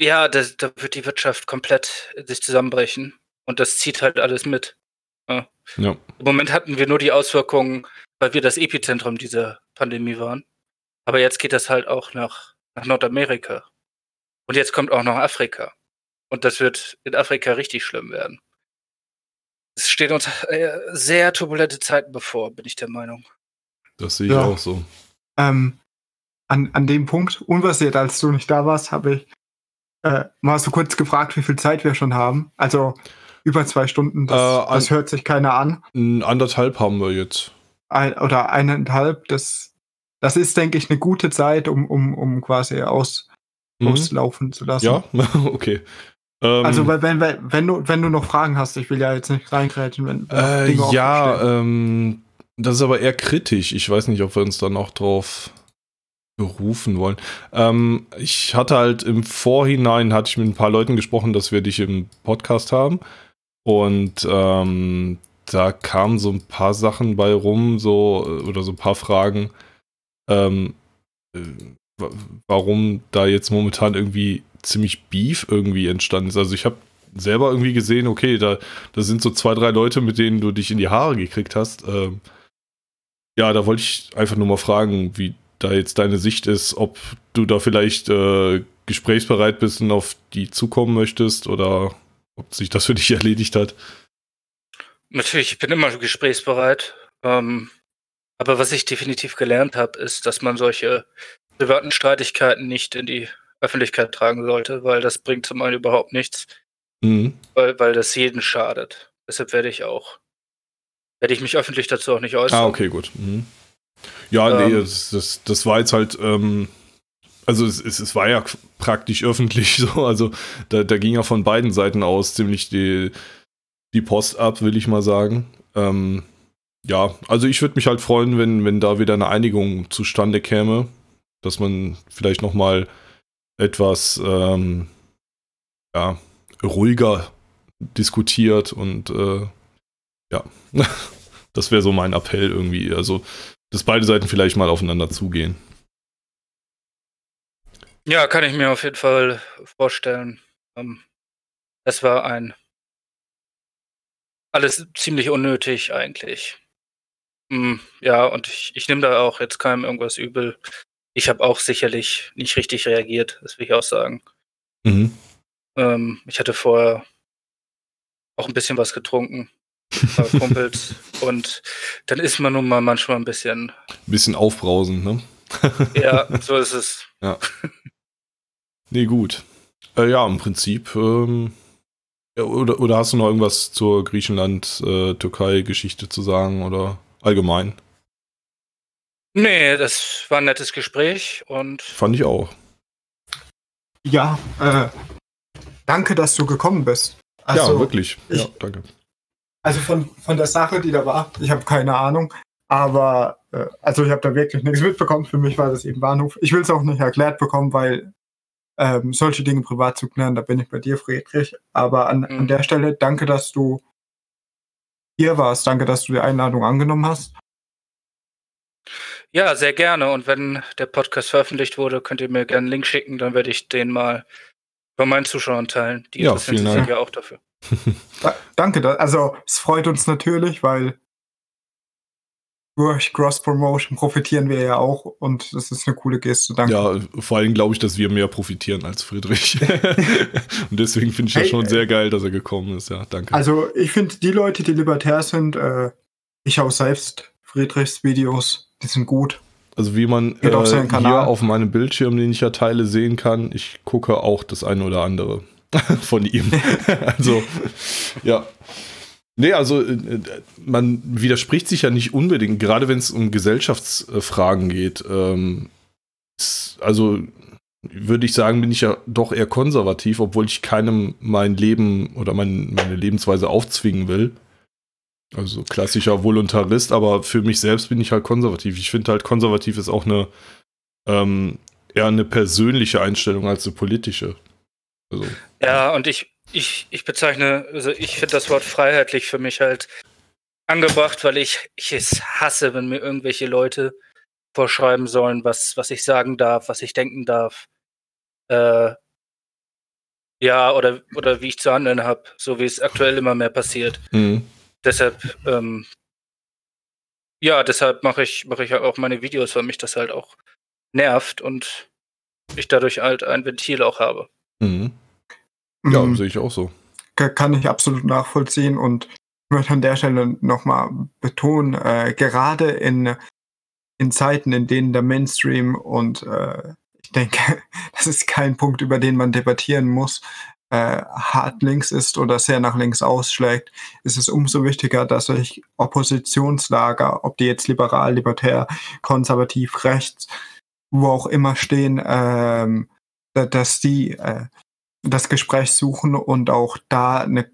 ja, da wird die Wirtschaft komplett sich zusammenbrechen. Und das zieht halt alles mit. Ja. Ja. Im Moment hatten wir nur die Auswirkungen, weil wir das Epizentrum dieser Pandemie waren. Aber jetzt geht das halt auch nach, nach Nordamerika. Und jetzt kommt auch noch Afrika. Und das wird in Afrika richtig schlimm werden. Es stehen uns äh, sehr turbulente Zeiten bevor, bin ich der Meinung. Das sehe ich ja. auch so. Ähm, an, an dem Punkt, unversiert, als du nicht da warst, habe ich äh, mal so kurz gefragt, wie viel Zeit wir schon haben. Also über zwei Stunden, das, äh, an, das hört sich keiner an. Anderthalb haben wir jetzt. Ein, oder eineinhalb, das, das ist, denke ich, eine gute Zeit, um, um, um quasi aus, mhm. auslaufen zu lassen. Ja, okay. Ähm, also, wenn, wenn, wenn, du, wenn du noch Fragen hast, ich will ja jetzt nicht reingrätschen. Wenn, äh, ja, ähm, das ist aber eher kritisch. Ich weiß nicht, ob wir uns dann auch drauf berufen wollen. Ähm, ich hatte halt im Vorhinein, hatte ich mit ein paar Leuten gesprochen, dass wir dich im Podcast haben. Und ähm, da kamen so ein paar Sachen bei rum, so, oder so ein paar Fragen, ähm, äh, warum da jetzt momentan irgendwie ziemlich Beef irgendwie entstanden ist. Also ich habe selber irgendwie gesehen, okay, da, da sind so zwei, drei Leute, mit denen du dich in die Haare gekriegt hast. Ähm, ja, da wollte ich einfach nur mal fragen, wie da jetzt deine Sicht ist, ob du da vielleicht äh, gesprächsbereit bist und auf die zukommen möchtest oder ob sich das für dich erledigt hat. Natürlich, ich bin immer gesprächsbereit. Ähm, aber was ich definitiv gelernt habe, ist, dass man solche privaten Streitigkeiten nicht in die Öffentlichkeit tragen sollte, weil das bringt zum einen überhaupt nichts, Mhm. weil, weil das jeden schadet. Deshalb werde ich auch, werde ich mich öffentlich dazu auch nicht äußern. Ah, okay, gut. Mhm. Ja, nee, Ähm. das, das, das war jetzt halt, ähm, also es, es, es war ja praktisch öffentlich so, also da, da ging ja von beiden Seiten aus ziemlich die, die Post ab, will ich mal sagen. Ähm, ja, also ich würde mich halt freuen, wenn, wenn da wieder eine Einigung zustande käme, dass man vielleicht noch mal etwas ähm, ja, ruhiger diskutiert und äh, ja, das wäre so mein Appell irgendwie. Also, dass beide Seiten vielleicht mal aufeinander zugehen. Ja, kann ich mir auf jeden Fall vorstellen. Ähm, Es war ein alles ziemlich unnötig eigentlich. Hm, ja, und ich, ich nehme da auch jetzt keinem irgendwas übel. Ich habe auch sicherlich nicht richtig reagiert, das will ich auch sagen. Mhm. Ähm, ich hatte vorher auch ein bisschen was getrunken, ein paar Kumpels, und dann ist man nun mal manchmal ein bisschen, Bisschen aufbrausend, ne? ja, so ist es. Nee, gut. Äh, ja, im Prinzip. Ähm, ja, oder, oder hast du noch irgendwas zur Griechenland-Türkei-Geschichte zu sagen oder allgemein? Nee, das war ein nettes Gespräch und Fand ich auch. Ja, äh, danke, dass du gekommen bist. Also, ja, wirklich. ich- ja, danke. Also von, von der Sache, die da war, ich habe keine Ahnung. Aber, äh, also ich habe da wirklich nichts mitbekommen. Für mich war das eben Bahnhof. Ich will es auch nicht erklärt bekommen, weil ähm, solche Dinge privat zu klären, da bin ich bei dir, Friedrich. Aber an, an Mhm. der Stelle, danke, dass du hier warst. Danke, dass du die Einladung angenommen hast. ja, sehr gerne. Und wenn der Podcast veröffentlicht wurde, könnt ihr mir gerne einen Link schicken, dann werde ich den mal bei meinen Zuschauern teilen. Die Ja, interessieren sich ja auch dafür. Da, danke. Da, also es freut uns natürlich, weil durch Cross-Promotion profitieren wir ja auch und das ist eine coole Geste. Danke. Ja, vor allem glaube ich, dass wir mehr profitieren als Friedrich. Und deswegen finde ich das Hey, schon äh, sehr geil, dass er gekommen ist. Ja, danke. Also ich finde, die Leute, die libertär sind, äh, ich schaue selbst Friedrichs Videos, die sind gut. Also wie man äh, hier auf meinem Bildschirm, den ich ja teile, sehen kann, ich gucke auch das eine oder andere von ihm. also, ja. Nee, also äh, man widerspricht sich ja nicht unbedingt, gerade wenn es um Gesellschaftsfragen geht. Ähm, also würde ich sagen, bin ich ja doch eher konservativ, obwohl ich keinem mein Leben oder mein, meine Lebensweise aufzwingen will. Also klassischer Voluntarist, aber für mich selbst bin ich halt konservativ. Ich finde halt, konservativ ist auch eine ähm, eher eine persönliche Einstellung als eine politische. Also, Ja, und ich, ich, ich bezeichne, also ich finde das Wort freiheitlich für mich halt angebracht, weil ich, ich es hasse, wenn mir irgendwelche Leute vorschreiben sollen, was, was ich sagen darf, was ich denken darf. Äh, ja, oder, oder wie ich zu handeln habe, so wie es aktuell immer mehr passiert. mhm. Deshalb, ähm, ja, deshalb mache ich, mache ich auch meine Videos, weil mich das halt auch nervt und ich dadurch halt ein Ventil auch habe. Mhm. Ja, Mm, sehe ich auch so. ka- kann ich absolut nachvollziehen und möchte an der Stelle nochmal betonen, äh, gerade in, in Zeiten, in denen der Mainstream und äh, ich denke, das ist kein Punkt, über den man debattieren muss, äh, hart links ist oder sehr nach links ausschlägt, ist es umso wichtiger, dass sich Oppositionslager, ob die jetzt liberal, libertär, konservativ, rechts, wo auch immer stehen, ähm, dass die äh, das Gespräch suchen und auch da eine,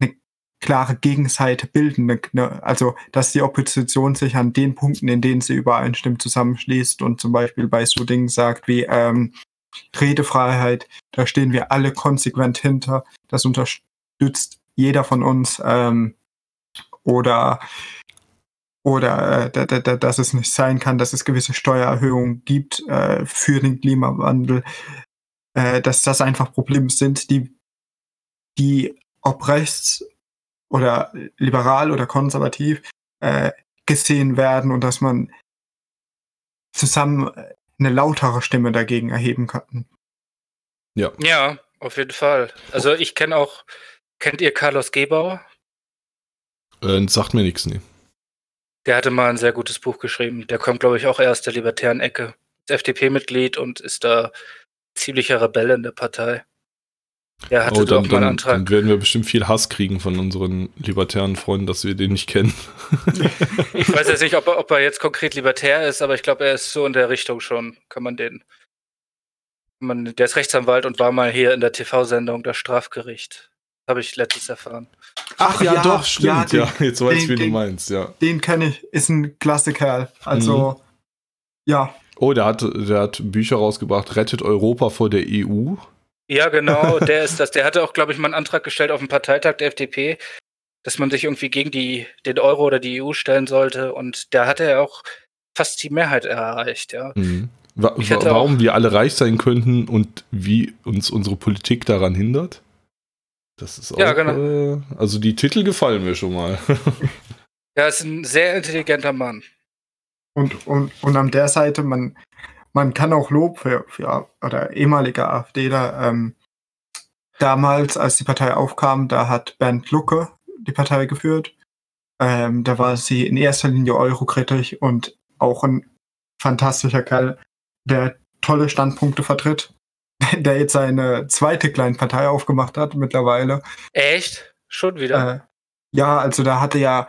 eine klare Gegenseite bilden. Eine, eine, also, dass die Opposition sich an den Punkten, in denen sie übereinstimmt, zusammenschließt und zum Beispiel bei so Dingen sagt wie ähm, Redefreiheit, da stehen wir alle konsequent hinter. Das unterstützt jeder von uns. Ähm, oder oder äh, da, da, da, dass es nicht sein kann, dass es gewisse Steuererhöhungen gibt äh, für den Klimawandel, äh, dass das einfach Probleme sind, die, die ob rechts oder liberal oder konservativ äh, gesehen werden und dass man zusammen eine lautere Stimme dagegen erheben kann. Ja, auf jeden Fall. Also ich kenne auch, kennt ihr Carlos Gebauer? Äh, das sagt mir nichts, nee. Der hatte mal ein sehr gutes Buch geschrieben. Der kommt, glaube ich, auch eher aus der libertären Ecke. FDP-Mitglied und ist da ziemlicher Rebell in der Partei. Er hatte oh, dann, auch mal einen Antrag. Dann werden wir bestimmt viel Hass kriegen von unseren libertären Freunden, dass wir den nicht kennen. ich weiß jetzt nicht, ob er, ob er jetzt konkret libertär ist, aber ich glaube, er ist so in der Richtung schon. Kann man den. Man, der ist Rechtsanwalt und war mal hier in der TV-Sendung das Strafgericht. Habe ich letztens erfahren. Ach ja, ja doch, stimmt. Ja, den, ja jetzt weiß ich, wie den, du meinst, ja. Den kenne ich, ist ein Klassiker. Also, mhm. ja. Oh, der hat, der hat Bücher rausgebracht, Rettet Europa vor der EU. Ja, genau, der ist das. Der hatte auch, glaube ich, mal einen Antrag gestellt auf dem Parteitag der FDP, dass man sich irgendwie gegen die, den Euro oder die EU stellen sollte. Und da hatte er auch fast die Mehrheit erreicht, ja. Mhm. Wa warum wir alle reich sein könnten und wie uns unsere Politik daran hindert? Das ist auch. Ja, genau. Äh, also die Titel gefallen mir schon mal. ja, ist ein sehr intelligenter Mann. Und, und, und an der Seite, man, man kann auch Lob für, für oder ehemalige AfDler. Ähm, damals, als die Partei aufkam, da hat Bernd Lucke die Partei geführt. Ähm, da war sie in erster Linie eurokritisch und auch ein fantastischer Kerl, der tolle Standpunkte vertritt, der jetzt seine zweite kleine Partei aufgemacht hat mittlerweile. Echt? Schon wieder? Äh, ja, also da hatte ja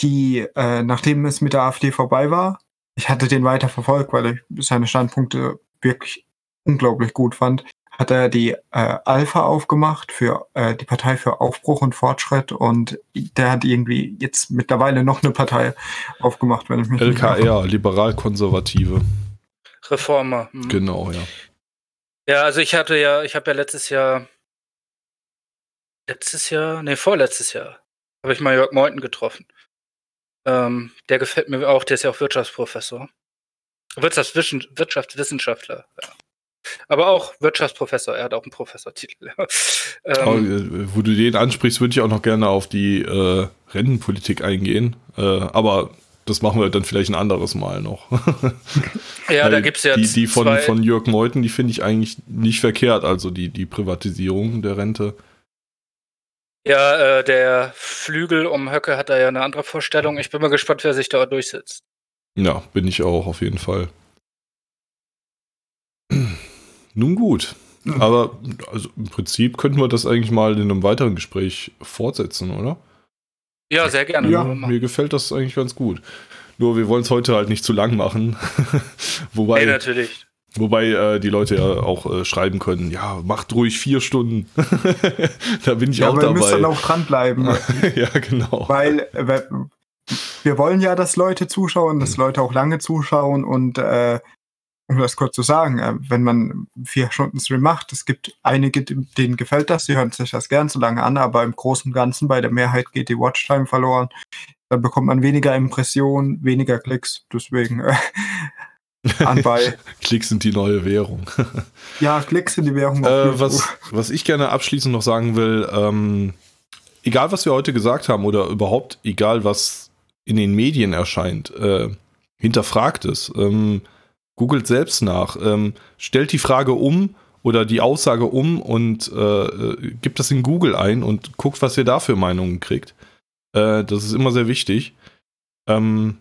die, äh, nachdem es mit der AfD vorbei war, ich hatte den weiter verfolgt, weil ich seine Standpunkte wirklich unglaublich gut fand. Hat er die äh, Alpha aufgemacht für äh, die Partei für Aufbruch und Fortschritt und der hat irgendwie jetzt mittlerweile noch eine Partei aufgemacht, wenn ich mich LKR, liberal-konservative. Reformer. Mhm. Genau, ja. Ja, also ich hatte ja, ich habe ja letztes Jahr, letztes Jahr, nee, vorletztes Jahr, habe ich mal Jörg Meuthen getroffen. Ähm, der gefällt mir auch, der ist ja auch Wirtschaftsprofessor. Wirtschaftswissen, Wirtschaftswissenschaftler, ja. Aber auch Wirtschaftsprofessor, er hat auch einen Professortitel. ähm, wo du den ansprichst, würde ich auch noch gerne auf die äh, Rentenpolitik eingehen. Äh, aber das machen wir dann vielleicht ein anderes Mal noch. ja, da gibt es ja die, die von, von Jörg Meuthen, die finde ich eigentlich nicht verkehrt, also die, die Privatisierung der Rente. Ja, äh, der Flügel um Höcke hat da ja eine andere Vorstellung. Ich bin mal gespannt, wer sich da durchsetzt. Ja, bin ich auch auf jeden Fall. Nun gut. Mhm. Aber also im Prinzip könnten wir das eigentlich mal in einem weiteren Gespräch fortsetzen, oder? Ja, sehr gerne. Ja, mir gefällt das eigentlich ganz gut. Nur wir wollen es heute halt nicht zu lang machen. Wobei, nee, natürlich. Wobei äh, die Leute ja auch äh, schreiben können, ja, macht ruhig vier Stunden. da bin ich ja, auch aber dabei. Wir müssen dann auch dranbleiben. ja, genau. Weil äh, wir wollen ja, dass Leute zuschauen, dass Leute auch lange zuschauen und äh, um das kurz zu sagen, äh, wenn man vier Stunden Stream macht, es gibt einige, denen gefällt das, die hören sich das gern so lange an, aber im Großen und Ganzen bei der Mehrheit geht die Watchtime verloren. Dann bekommt man weniger Impressionen, weniger Klicks. Deswegen äh, anbei. Klicks sind die neue Währung. ja, Klicks sind die Währung. Äh, was, was ich gerne abschließend noch sagen will, ähm, egal was wir heute gesagt haben oder überhaupt egal was in den Medien erscheint, äh, hinterfragt es. Ähm, googelt selbst nach, ähm, stellt die Frage um oder die Aussage um und äh, äh gibt das in Google ein und guckt, was ihr da für Meinungen kriegt. Äh, das ist immer sehr wichtig. Ähm,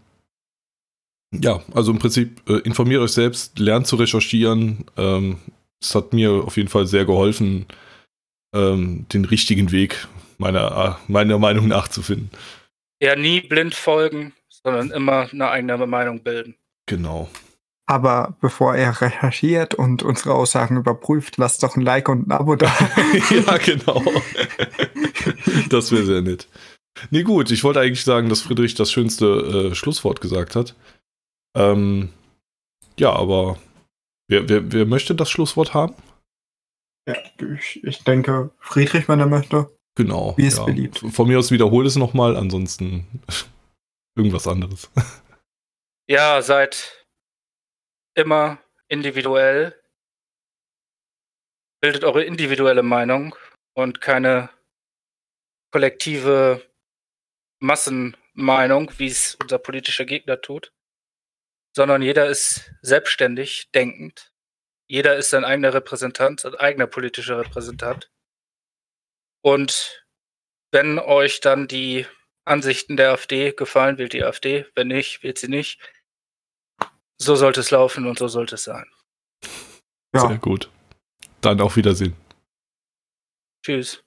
ja, also im Prinzip äh, informiert euch selbst, lernt zu recherchieren. Ähm, es hat mir auf jeden Fall sehr geholfen, ähm, den richtigen Weg meiner, meiner Meinung nach zu finden. Ja, nie blind folgen, sondern immer eine eigene Meinung bilden. Genau. Aber bevor er recherchiert und unsere Aussagen überprüft, lasst doch ein Like und ein Abo da. ja, genau. das wäre sehr nett. Nee, gut, ich wollte eigentlich sagen, dass Friedrich das schönste äh, Schlusswort gesagt hat. Ähm, ja, aber wer, wer, wer möchte das Schlusswort haben? Ja, ich, ich denke, Friedrich, wenn er möchte. Genau. Wie es ja. beliebt. Von mir aus wiederhole es nochmal, ansonsten irgendwas anderes. Ja, seid immer individuell. Bildet eure individuelle Meinung und keine kollektive Massenmeinung, wie es unser politischer Gegner tut sondern jeder ist selbstständig denkend. Jeder ist sein eigener Repräsentant, sein eigener politischer Repräsentant. Und wenn euch dann die Ansichten der AfD gefallen, wählt die AfD. Wenn nicht, wählt sie nicht. so sollte es laufen und so sollte es sein. Ja. Sehr gut. Dann auf Wiedersehen. Tschüss.